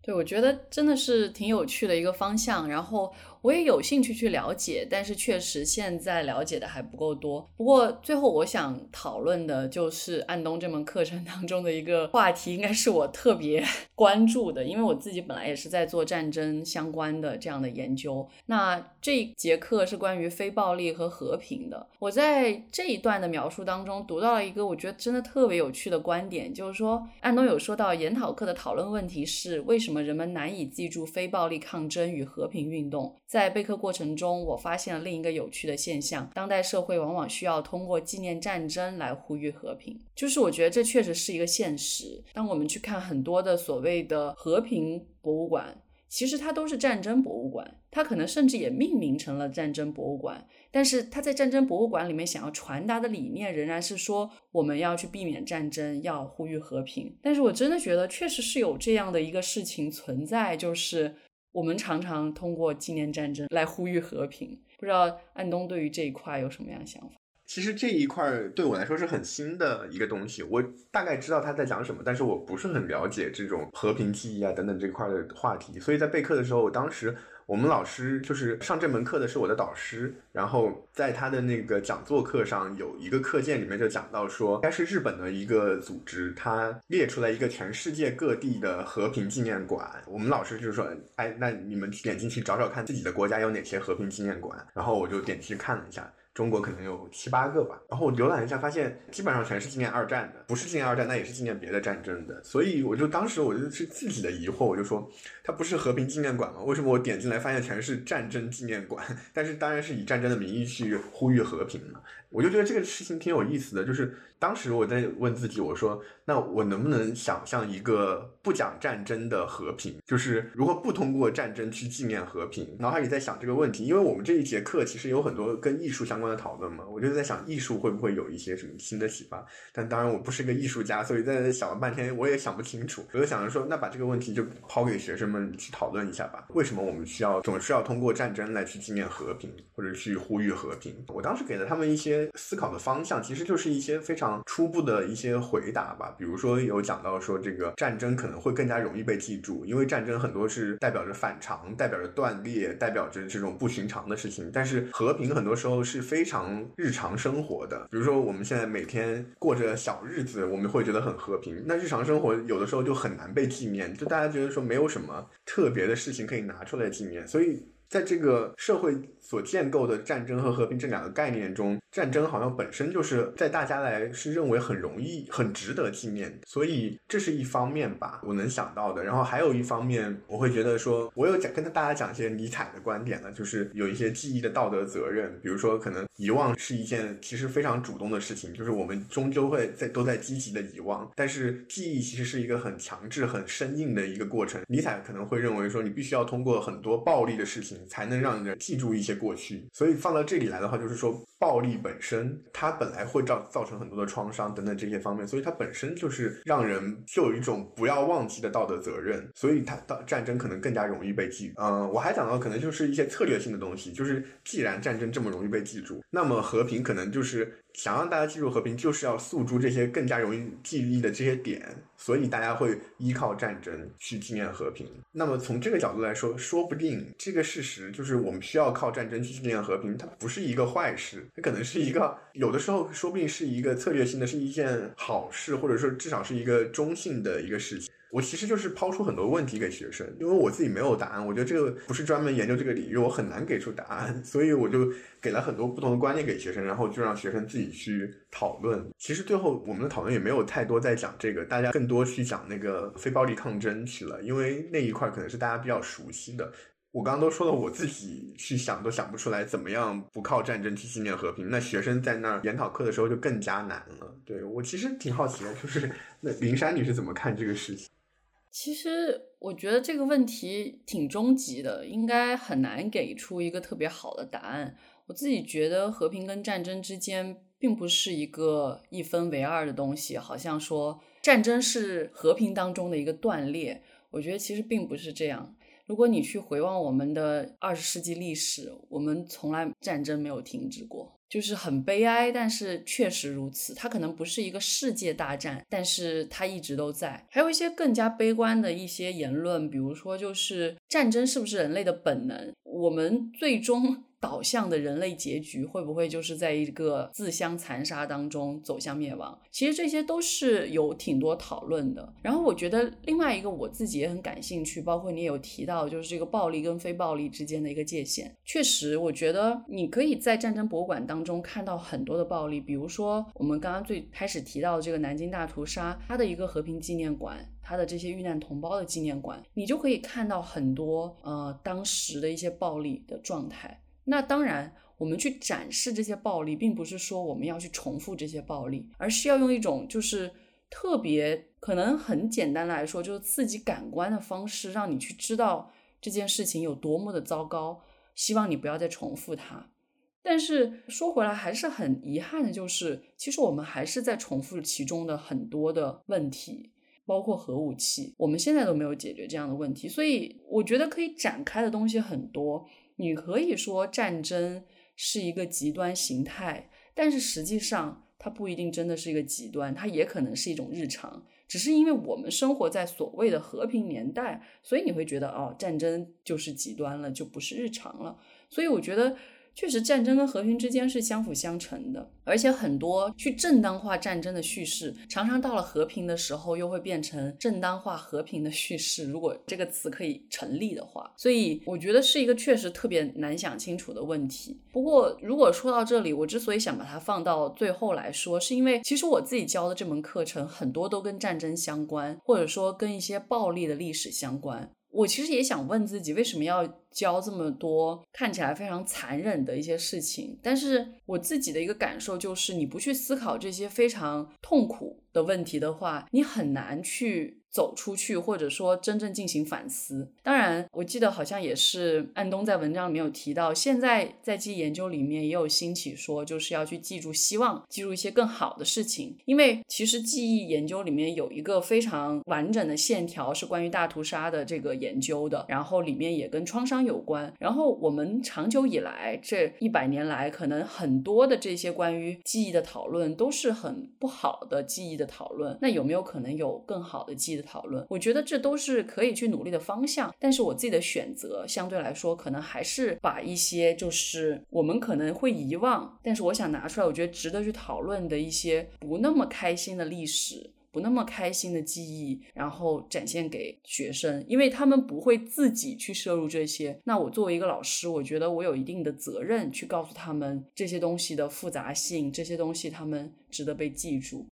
对，我觉得真的是挺有趣的一个方向。然后我也有兴趣去了解，但是确实现在了解的还不够多。不过最后我想讨论的就是安东这门课程当中的一个话题，应该是我特别 关注的，因为我自己本来也是在做战争相关的这样的研究。那这一节课是关于非暴力和和平的。我在这一段的描述当中读到了一个我觉得真的特别有趣的观点，就是说安东有说到研讨课的讨论问题是为什么人们难以记住非暴力抗争与和平运动。在备课过程中，我发现了另一个有趣的现象：当代社会往往需要通过纪念战争来呼吁和平。就是我觉得这确实是一个现实。当我们去看很多的所谓的和平博物馆，其实它都是战争博物馆，它可能甚至也命名成了战争博物馆。但是它在战争博物馆里面想要传达的理念，仍然是说我们要去避免战争，要呼吁和平。但是我真的觉得，确实是有这样的一个事情存在，就是。我们常常通过纪念战争来呼吁和平，不知道安东对于这一块有什么样的想法？其实这一块对我来说是很新的一个东西，我大概知道他在讲什么，但是我不是很了解这种和平记忆啊等等这块的话题，所以在备课的时候，我当时。我们老师就是上这门课的是我的导师，然后在他的那个讲座课上有一个课件里面就讲到说，该是日本的一个组织，他列出来一个全世界各地的和平纪念馆。我们老师就说，哎，那你们点进去找找看自己的国家有哪些和平纪念馆。然后我就点进去看了一下。中国可能有七八个吧，然后我浏览一下，发现基本上全是纪念二战的，不是纪念二战，那也是纪念别的战争的。所以我就当时我就是自己的疑惑，我就说它不是和平纪念馆吗？为什么我点进来发现全是战争纪念馆？但是当然是以战争的名义去呼吁和平嘛。我就觉得这个事情挺有意思的，就是当时我在问自己，我说那我能不能想象一个不讲战争的和平，就是如果不通过战争去纪念和平？脑海里在想这个问题，因为我们这一节课其实有很多跟艺术相关的讨论嘛，我就在想艺术会不会有一些什么新的启发？但当然我不是个艺术家，所以在想了半天我也想不清楚。我就想着说，那把这个问题就抛给学生们去讨论一下吧。为什么我们需要总是要通过战争来去纪念和平，或者去呼吁和平？我当时给了他们一些。思考的方向其实就是一些非常初步的一些回答吧，比如说有讲到说这个战争可能会更加容易被记住，因为战争很多是代表着反常，代表着断裂，代表着这种不寻常的事情。但是和平很多时候是非常日常生活的，比如说我们现在每天过着小日子，我们会觉得很和平。那日常生活有的时候就很难被纪念，就大家觉得说没有什么特别的事情可以拿出来纪念，所以在这个社会。所建构的战争和和平这两个概念中，战争好像本身就是在大家来是认为很容易、很值得纪念，所以这是一方面吧，我能想到的。然后还有一方面，我会觉得说，我有讲跟大家讲一些尼采的观点呢，就是有一些记忆的道德责任，比如说可能遗忘是一件其实非常主动的事情，就是我们终究会在都在积极的遗忘，但是记忆其实是一个很强制、很生硬的一个过程。尼采可能会认为说，你必须要通过很多暴力的事情，才能让人记住一些。过去，所以放到这里来的话，就是说暴力本身，它本来会造造成很多的创伤等等这些方面，所以它本身就是让人就有一种不要忘记的道德责任，所以它到战争可能更加容易被记。嗯，我还讲到可能就是一些策略性的东西，就是既然战争这么容易被记住，那么和平可能就是。想让大家记住和平，就是要诉诸这些更加容易记忆的这些点，所以大家会依靠战争去纪念和平。那么从这个角度来说，说不定这个事实就是我们需要靠战争去纪念和平，它不是一个坏事，它可能是一个有的时候说不定是一个策略性的，是一件好事，或者说至少是一个中性的一个事情。我其实就是抛出很多问题给学生，因为我自己没有答案，我觉得这个不是专门研究这个领域，我很难给出答案，所以我就给了很多不同的观念给学生，然后就让学生自己去讨论。其实最后我们的讨论也没有太多在讲这个，大家更多去讲那个非暴力抗争去了，因为那一块可能是大家比较熟悉的。我刚刚都说了，我自己去想都想不出来怎么样不靠战争去纪念和平。那学生在那儿研讨课的时候就更加难了。对我其实挺好奇的，就是那林珊你是怎么看这个事情？其实我觉得这个问题挺终极的，应该很难给出一个特别好的答案。我自己觉得和平跟战争之间并不是一个一分为二的东西，好像说战争是和平当中的一个断裂。我觉得其实并不是这样。如果你去回望我们的二十世纪历史，我们从来战争没有停止过。就是很悲哀，但是确实如此。它可能不是一个世界大战，但是它一直都在。还有一些更加悲观的一些言论，比如说，就是战争是不是人类的本能？我们最终。导向的人类结局会不会就是在一个自相残杀当中走向灭亡？其实这些都是有挺多讨论的。然后我觉得另外一个我自己也很感兴趣，包括你也有提到，就是这个暴力跟非暴力之间的一个界限。确实，我觉得你可以在战争博物馆当中看到很多的暴力，比如说我们刚刚最开始提到的这个南京大屠杀，它的一个和平纪念馆，它的这些遇难同胞的纪念馆，你就可以看到很多呃当时的一些暴力的状态。那当然，我们去展示这些暴力，并不是说我们要去重复这些暴力，而是要用一种就是特别可能很简单来说，就是刺激感官的方式，让你去知道这件事情有多么的糟糕。希望你不要再重复它。但是说回来，还是很遗憾的，就是其实我们还是在重复其中的很多的问题，包括核武器，我们现在都没有解决这样的问题。所以我觉得可以展开的东西很多。你可以说战争是一个极端形态，但是实际上它不一定真的是一个极端，它也可能是一种日常。只是因为我们生活在所谓的和平年代，所以你会觉得哦，战争就是极端了，就不是日常了。所以我觉得。确实，战争跟和平之间是相辅相成的，而且很多去正当化战争的叙事，常常到了和平的时候，又会变成正当化和平的叙事。如果这个词可以成立的话，所以我觉得是一个确实特别难想清楚的问题。不过，如果说到这里，我之所以想把它放到最后来说，是因为其实我自己教的这门课程很多都跟战争相关，或者说跟一些暴力的历史相关。我其实也想问自己，为什么要教这么多看起来非常残忍的一些事情？但是我自己的一个感受就是，你不去思考这些非常痛苦的问题的话，你很难去。走出去，或者说真正进行反思。当然，我记得好像也是安东在文章里面有提到，现在在记忆研究里面也有兴起说，就是要去记住希望，记住一些更好的事情。因为其实记忆研究里面有一个非常完整的线条是关于大屠杀的这个研究的，然后里面也跟创伤有关。然后我们长久以来这一百年来，可能很多的这些关于记忆的讨论都是很不好的记忆的讨论。那有没有可能有更好的记忆？讨论，我觉得这都是可以去努力的方向。但是我自己的选择相对来说，可能还是把一些就是我们可能会遗忘，但是我想拿出来，我觉得值得去讨论的一些不那么开心的历史，不那么开心的记忆，然后展现给学生，因为他们不会自己去摄入这些。那我作为一个老师，我觉得我有一定的责任去告诉他们这些东西的复杂性，这些东西他们值得被记住。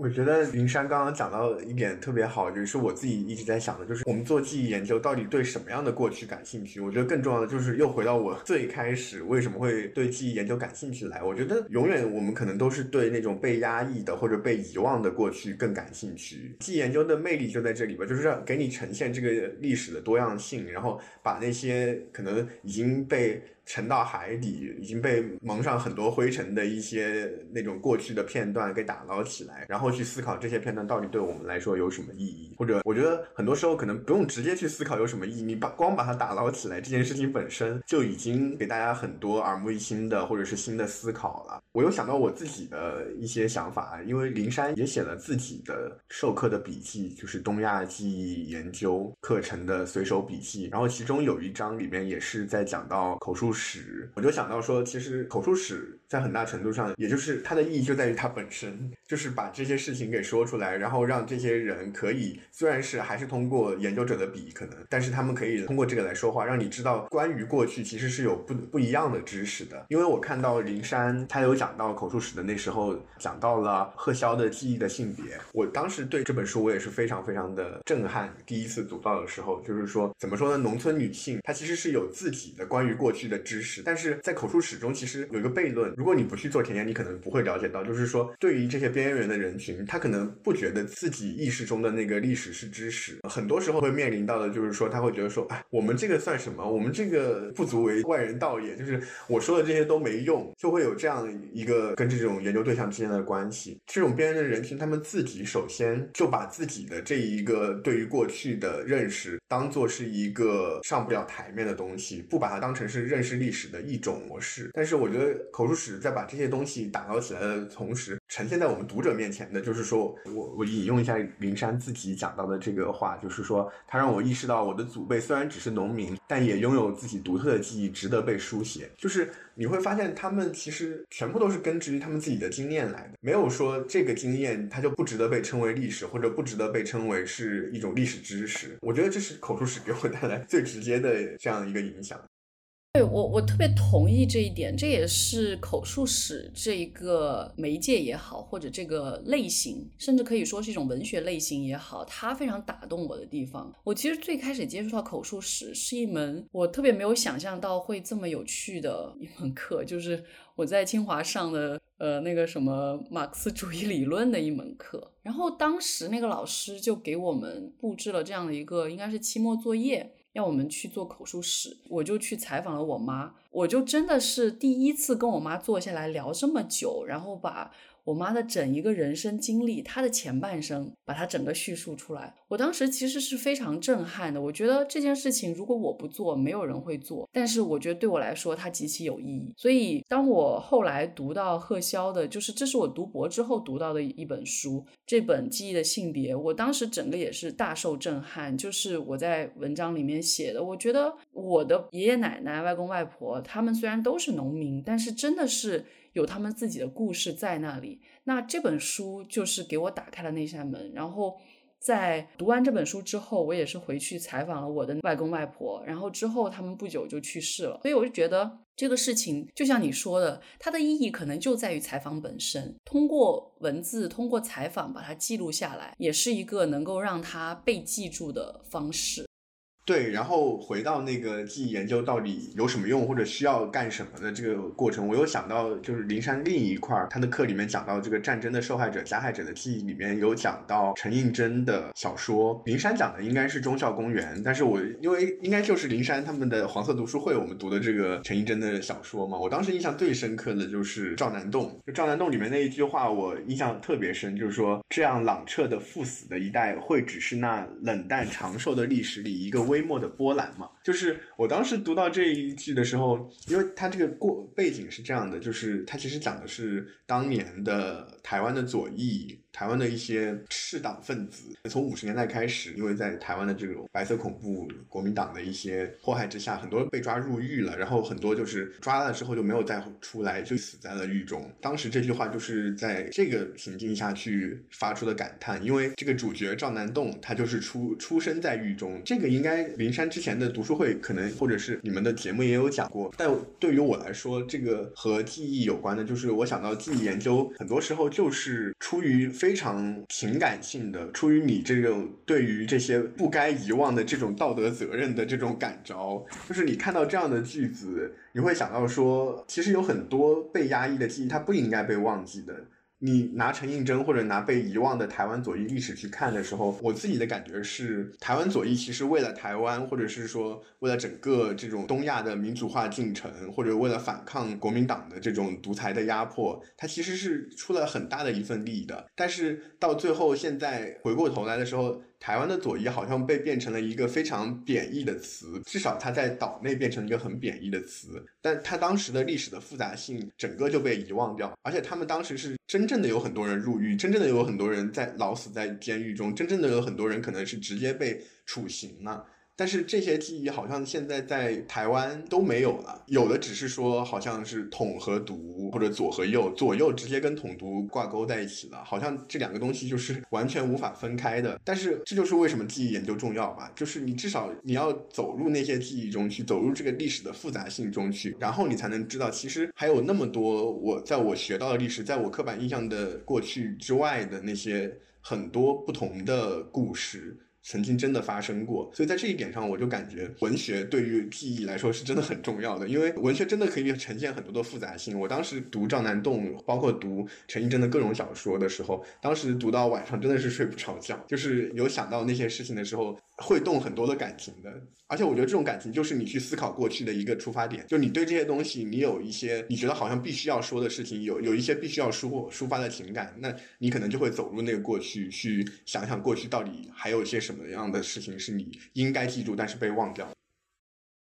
我觉得云山刚刚讲到一点特别好，就是我自己一直在想的，就是我们做记忆研究到底对什么样的过去感兴趣？我觉得更重要的就是又回到我最开始为什么会对记忆研究感兴趣来。我觉得永远我们可能都是对那种被压抑的或者被遗忘的过去更感兴趣。记忆研究的魅力就在这里吧，就是让给你呈现这个历史的多样性，然后把那些可能已经被。沉到海底，已经被蒙上很多灰尘的一些那种过去的片段给打捞起来，然后去思考这些片段到底对我们来说有什么意义，或者我觉得很多时候可能不用直接去思考有什么意义，你把光把它打捞起来这件事情本身就已经给大家很多耳目一新的或者是新的思考了。我又想到我自己的一些想法，因为灵山也写了自己的授课的笔记，就是东亚记忆研究课程的随手笔记，然后其中有一章里面也是在讲到口述。史，我就想到说，其实口述史在很大程度上，也就是它的意义就在于它本身，就是把这些事情给说出来，然后让这些人可以，虽然是还是通过研究者的笔可能，但是他们可以通过这个来说话，让你知道关于过去其实是有不不一样的知识的。因为我看到灵山他有讲到口述史的那时候，讲到了贺萧的记忆的性别，我当时对这本书我也是非常非常的震撼。第一次读到的时候，就是说怎么说呢？农村女性她其实是有自己的关于过去的。知识，但是在口述史中，其实有一个悖论。如果你不去做田野，你可能不会了解到，就是说，对于这些边缘的人群，他可能不觉得自己意识中的那个历史是知识。很多时候会面临到的，就是说，他会觉得说，哎，我们这个算什么？我们这个不足为外人道也。就是我说的这些都没用，就会有这样一个跟这种研究对象之间的关系。这种边缘的人群，他们自己首先就把自己的这一个对于过去的认识，当做是一个上不了台面的东西，不把它当成是认识。历史的一种模式，但是我觉得口述史在把这些东西打捞起来的同时，呈现在我们读者面前的，就是说我我引用一下林珊自己讲到的这个话，就是说他让我意识到，我的祖辈虽然只是农民，但也拥有自己独特的记忆，值得被书写。就是你会发现，他们其实全部都是根植于他们自己的经验来的，没有说这个经验它就不值得被称为历史，或者不值得被称为是一种历史知识。我觉得这是口述史给我带来最直接的这样一个影响。对我，我特别同意这一点，这也是口述史这一个媒介也好，或者这个类型，甚至可以说是一种文学类型也好，它非常打动我的地方。我其实最开始接触到口述史，是一门我特别没有想象到会这么有趣的一门课，就是我在清华上的呃那个什么马克思主义理论的一门课。然后当时那个老师就给我们布置了这样的一个，应该是期末作业。要我们去做口述史，我就去采访了我妈，我就真的是第一次跟我妈坐下来聊这么久，然后把。我妈的整一个人生经历，她的前半生，把她整个叙述出来。我当时其实是非常震撼的。我觉得这件事情如果我不做，没有人会做。但是我觉得对我来说，它极其有意义。所以当我后来读到贺潇的，就是这是我读博之后读到的一本书，这本《记忆的性别》，我当时整个也是大受震撼。就是我在文章里面写的，我觉得我的爷爷奶奶、外公外婆，他们虽然都是农民，但是真的是。有他们自己的故事在那里，那这本书就是给我打开了那扇门。然后在读完这本书之后，我也是回去采访了我的外公外婆，然后之后他们不久就去世了。所以我就觉得这个事情就像你说的，它的意义可能就在于采访本身，通过文字，通过采访把它记录下来，也是一个能够让它被记住的方式。对，然后回到那个记忆研究到底有什么用或者需要干什么的这个过程，我又想到就是灵山另一块儿，他的课里面讲到这个战争的受害者、加害者的记忆里面有讲到陈应真的小说。灵山讲的应该是忠孝公园，但是我因为应该就是灵山他们的黄色读书会，我们读的这个陈应真的小说嘛，我当时印象最深刻的就是赵南洞，就赵南洞里面那一句话我印象特别深，就是说这样朗彻的赴死的一代，会只是那冷淡长寿的历史里一个微。末的波澜嘛，就是我当时读到这一句的时候，因为它这个过背景是这样的，就是它其实讲的是当年的台湾的左翼。台湾的一些赤党分子，从五十年代开始，因为在台湾的这种白色恐怖、国民党的一些迫害之下，很多被抓入狱了，然后很多就是抓了之后就没有再出来，就死在了狱中。当时这句话就是在这个情境下去发出的感叹，因为这个主角赵南栋他就是出出生在狱中。这个应该林山之前的读书会可能或者是你们的节目也有讲过，但对于我来说，这个和记忆有关的，就是我想到记忆研究，很多时候就是出于。非常情感性的，出于你这种对于这些不该遗忘的这种道德责任的这种感召，就是你看到这样的句子，你会想到说，其实有很多被压抑的记忆，它不应该被忘记的。你拿陈应真或者拿被遗忘的台湾左翼历史去看的时候，我自己的感觉是，台湾左翼其实为了台湾，或者是说为了整个这种东亚的民主化进程，或者为了反抗国民党的这种独裁的压迫，它其实是出了很大的一份力的。但是到最后，现在回过头来的时候。台湾的左翼好像被变成了一个非常贬义的词，至少它在岛内变成一个很贬义的词。但它当时的历史的复杂性，整个就被遗忘掉。而且他们当时是真正的有很多人入狱，真正的有很多人在老死在监狱中，真正的有很多人可能是直接被处刑了。但是这些记忆好像现在在台湾都没有了，有的只是说好像是统和独或者左和右，左右直接跟统独挂钩在一起了，好像这两个东西就是 完全无法分开的。但是这就是为什么记忆研究重要吧，就是你至少你要走入那些记忆中去，走入这个历史的复杂性中去，然后你才能知道其实还有那么多我在我学到的历史，在我刻板印象的过去之外的那些很多不同的故事。曾经真的发生过，所以在这一点上，我就感觉文学对于记忆来说是真的很重要的，因为文学真的可以呈现很多的复杂性。我当时读赵南栋，包括读陈亦真的各种小说的时候，当时读到晚上真的是睡不着觉，就是有想到那些事情的时候。会动很多的感情的，而且我觉得这种感情就是你去思考过去的一个出发点，就你对这些东西，你有一些你觉得好像必须要说的事情，有有一些必须要抒抒发的情感，那你可能就会走入那个过去，去想想过去到底还有一些什么样的事情是你应该记住，但是被忘掉。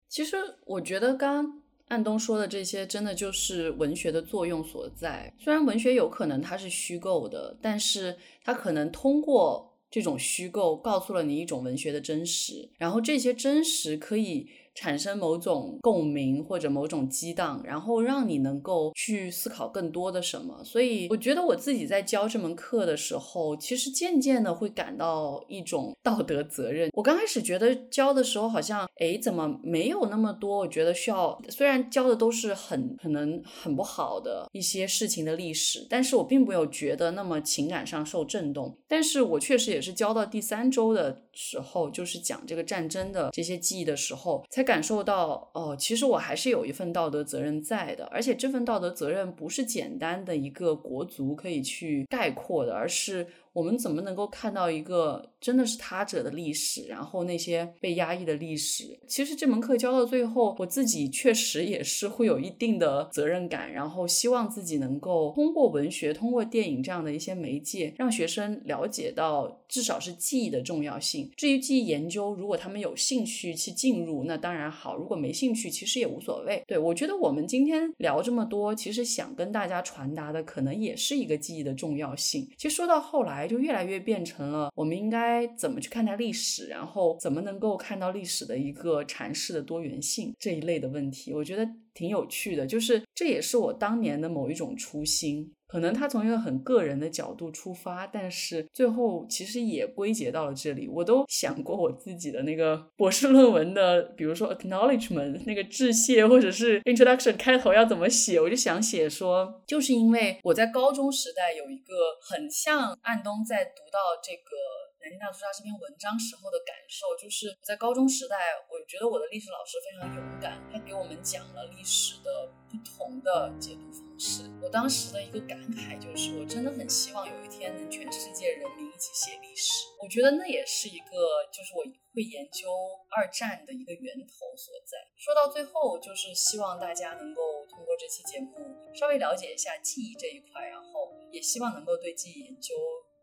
其实我觉得刚安东说的这些，真的就是文学的作用所在。虽然文学有可能它是虚构的，但是它可能通过这种虚构，告诉了你一种文学的真实，然后这些真实可以。产生某种共鸣或者某种激荡，然后让你能够去思考更多的什么。所以我觉得我自己在教这门课的时候，其实渐渐的会感到一种道德责任。我刚开始觉得教的时候好像，哎，怎么没有那么多？我觉得需要，虽然教的都是很可能很不好的一些事情的历史，但是我并没有觉得那么情感上受震动。但是我确实也是教到第三周的时候，就是讲这个战争的这些记忆的时候，感受到哦，其实我还是有一份道德责任在的，而且这份道德责任不是简单的一个国足可以去概括的，而是。我们怎么能够看到一个真的是他者的历史，然后那些被压抑的历史？其实这门课教到最后，我自己确实也是会有一定的责任感，然后希望自己能够通过文学、通过电影这样的一些媒介，让学生了解到至少是记忆的重要性。至于记忆研究，如果他们有兴趣去进入，那当然好；如果没兴趣，其实也无所谓。对我觉得我们今天聊这么多，其实想跟大家传达的，可能也是一个记忆的重要性。其实说到后来。就越来越变成了我们应该怎么去看待历史，然后怎么能够看到历史的一个阐释的多元性这一类的问题，我觉得挺有趣的。就是这也是我当年的某一种初心。可能他从一个很个人的角度出发，但是最后其实也归结到了这里。我都想过我自己的那个 博士论文的，比如说 acknowledgement 那个致谢，或者是 introduction 开头要怎么写，我就想写说，就是因为我在高中时代有一个很像安东在读到这个。南京大屠杀这篇文章时候的感受，就是在高中时代，我觉得我的历史老师非常勇敢，他给我们讲了历史的不同的解读方式。我当时的一个感慨就是，我真的很希望有一天能全世界人民一起写历史。我觉得那也是一个，就是我会研究二战的一个源头所在。说到最后，就是希望大家能够通过这期节目稍微了解一下记忆这一块，然后也希望能够对记忆研究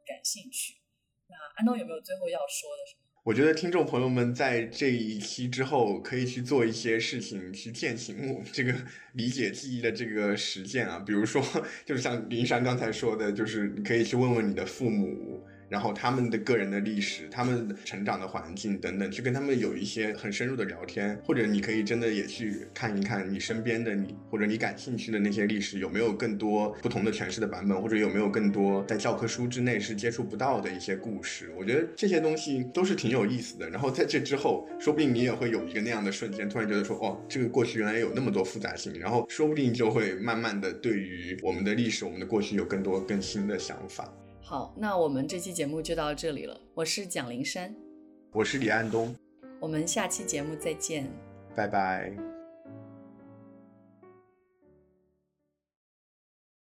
感兴趣。那安东有没有最后要说的什么？我觉得听众朋友们在这一期之后可以去做一些事情，去践行我这个 理解记忆的这个实践啊。比如说，就是像林珊刚才说的，就是你可以去问问你的父母。然后他们的个人的历史、他们成长的环境等等，去跟他们有一些很深入的聊天，或者你可以真的也去看一看你身边的你，或者你感兴趣的那些历史有没有更多不同的诠释的版本，或者有没有更多在教科书之内是接触不到的一些故事。我觉得这些东西都是挺有意思的。然后在这之后，说不定你也会有一个那样的瞬间，突然觉得说，哦，这个过去原来有那么多复杂性，然后说不定就会慢慢的对于我们的历史、我们的过去有更多更新的想法。好，那我们这期节目就到这里了。我是蒋灵山，我是李安东，我们下期节目再见，拜拜。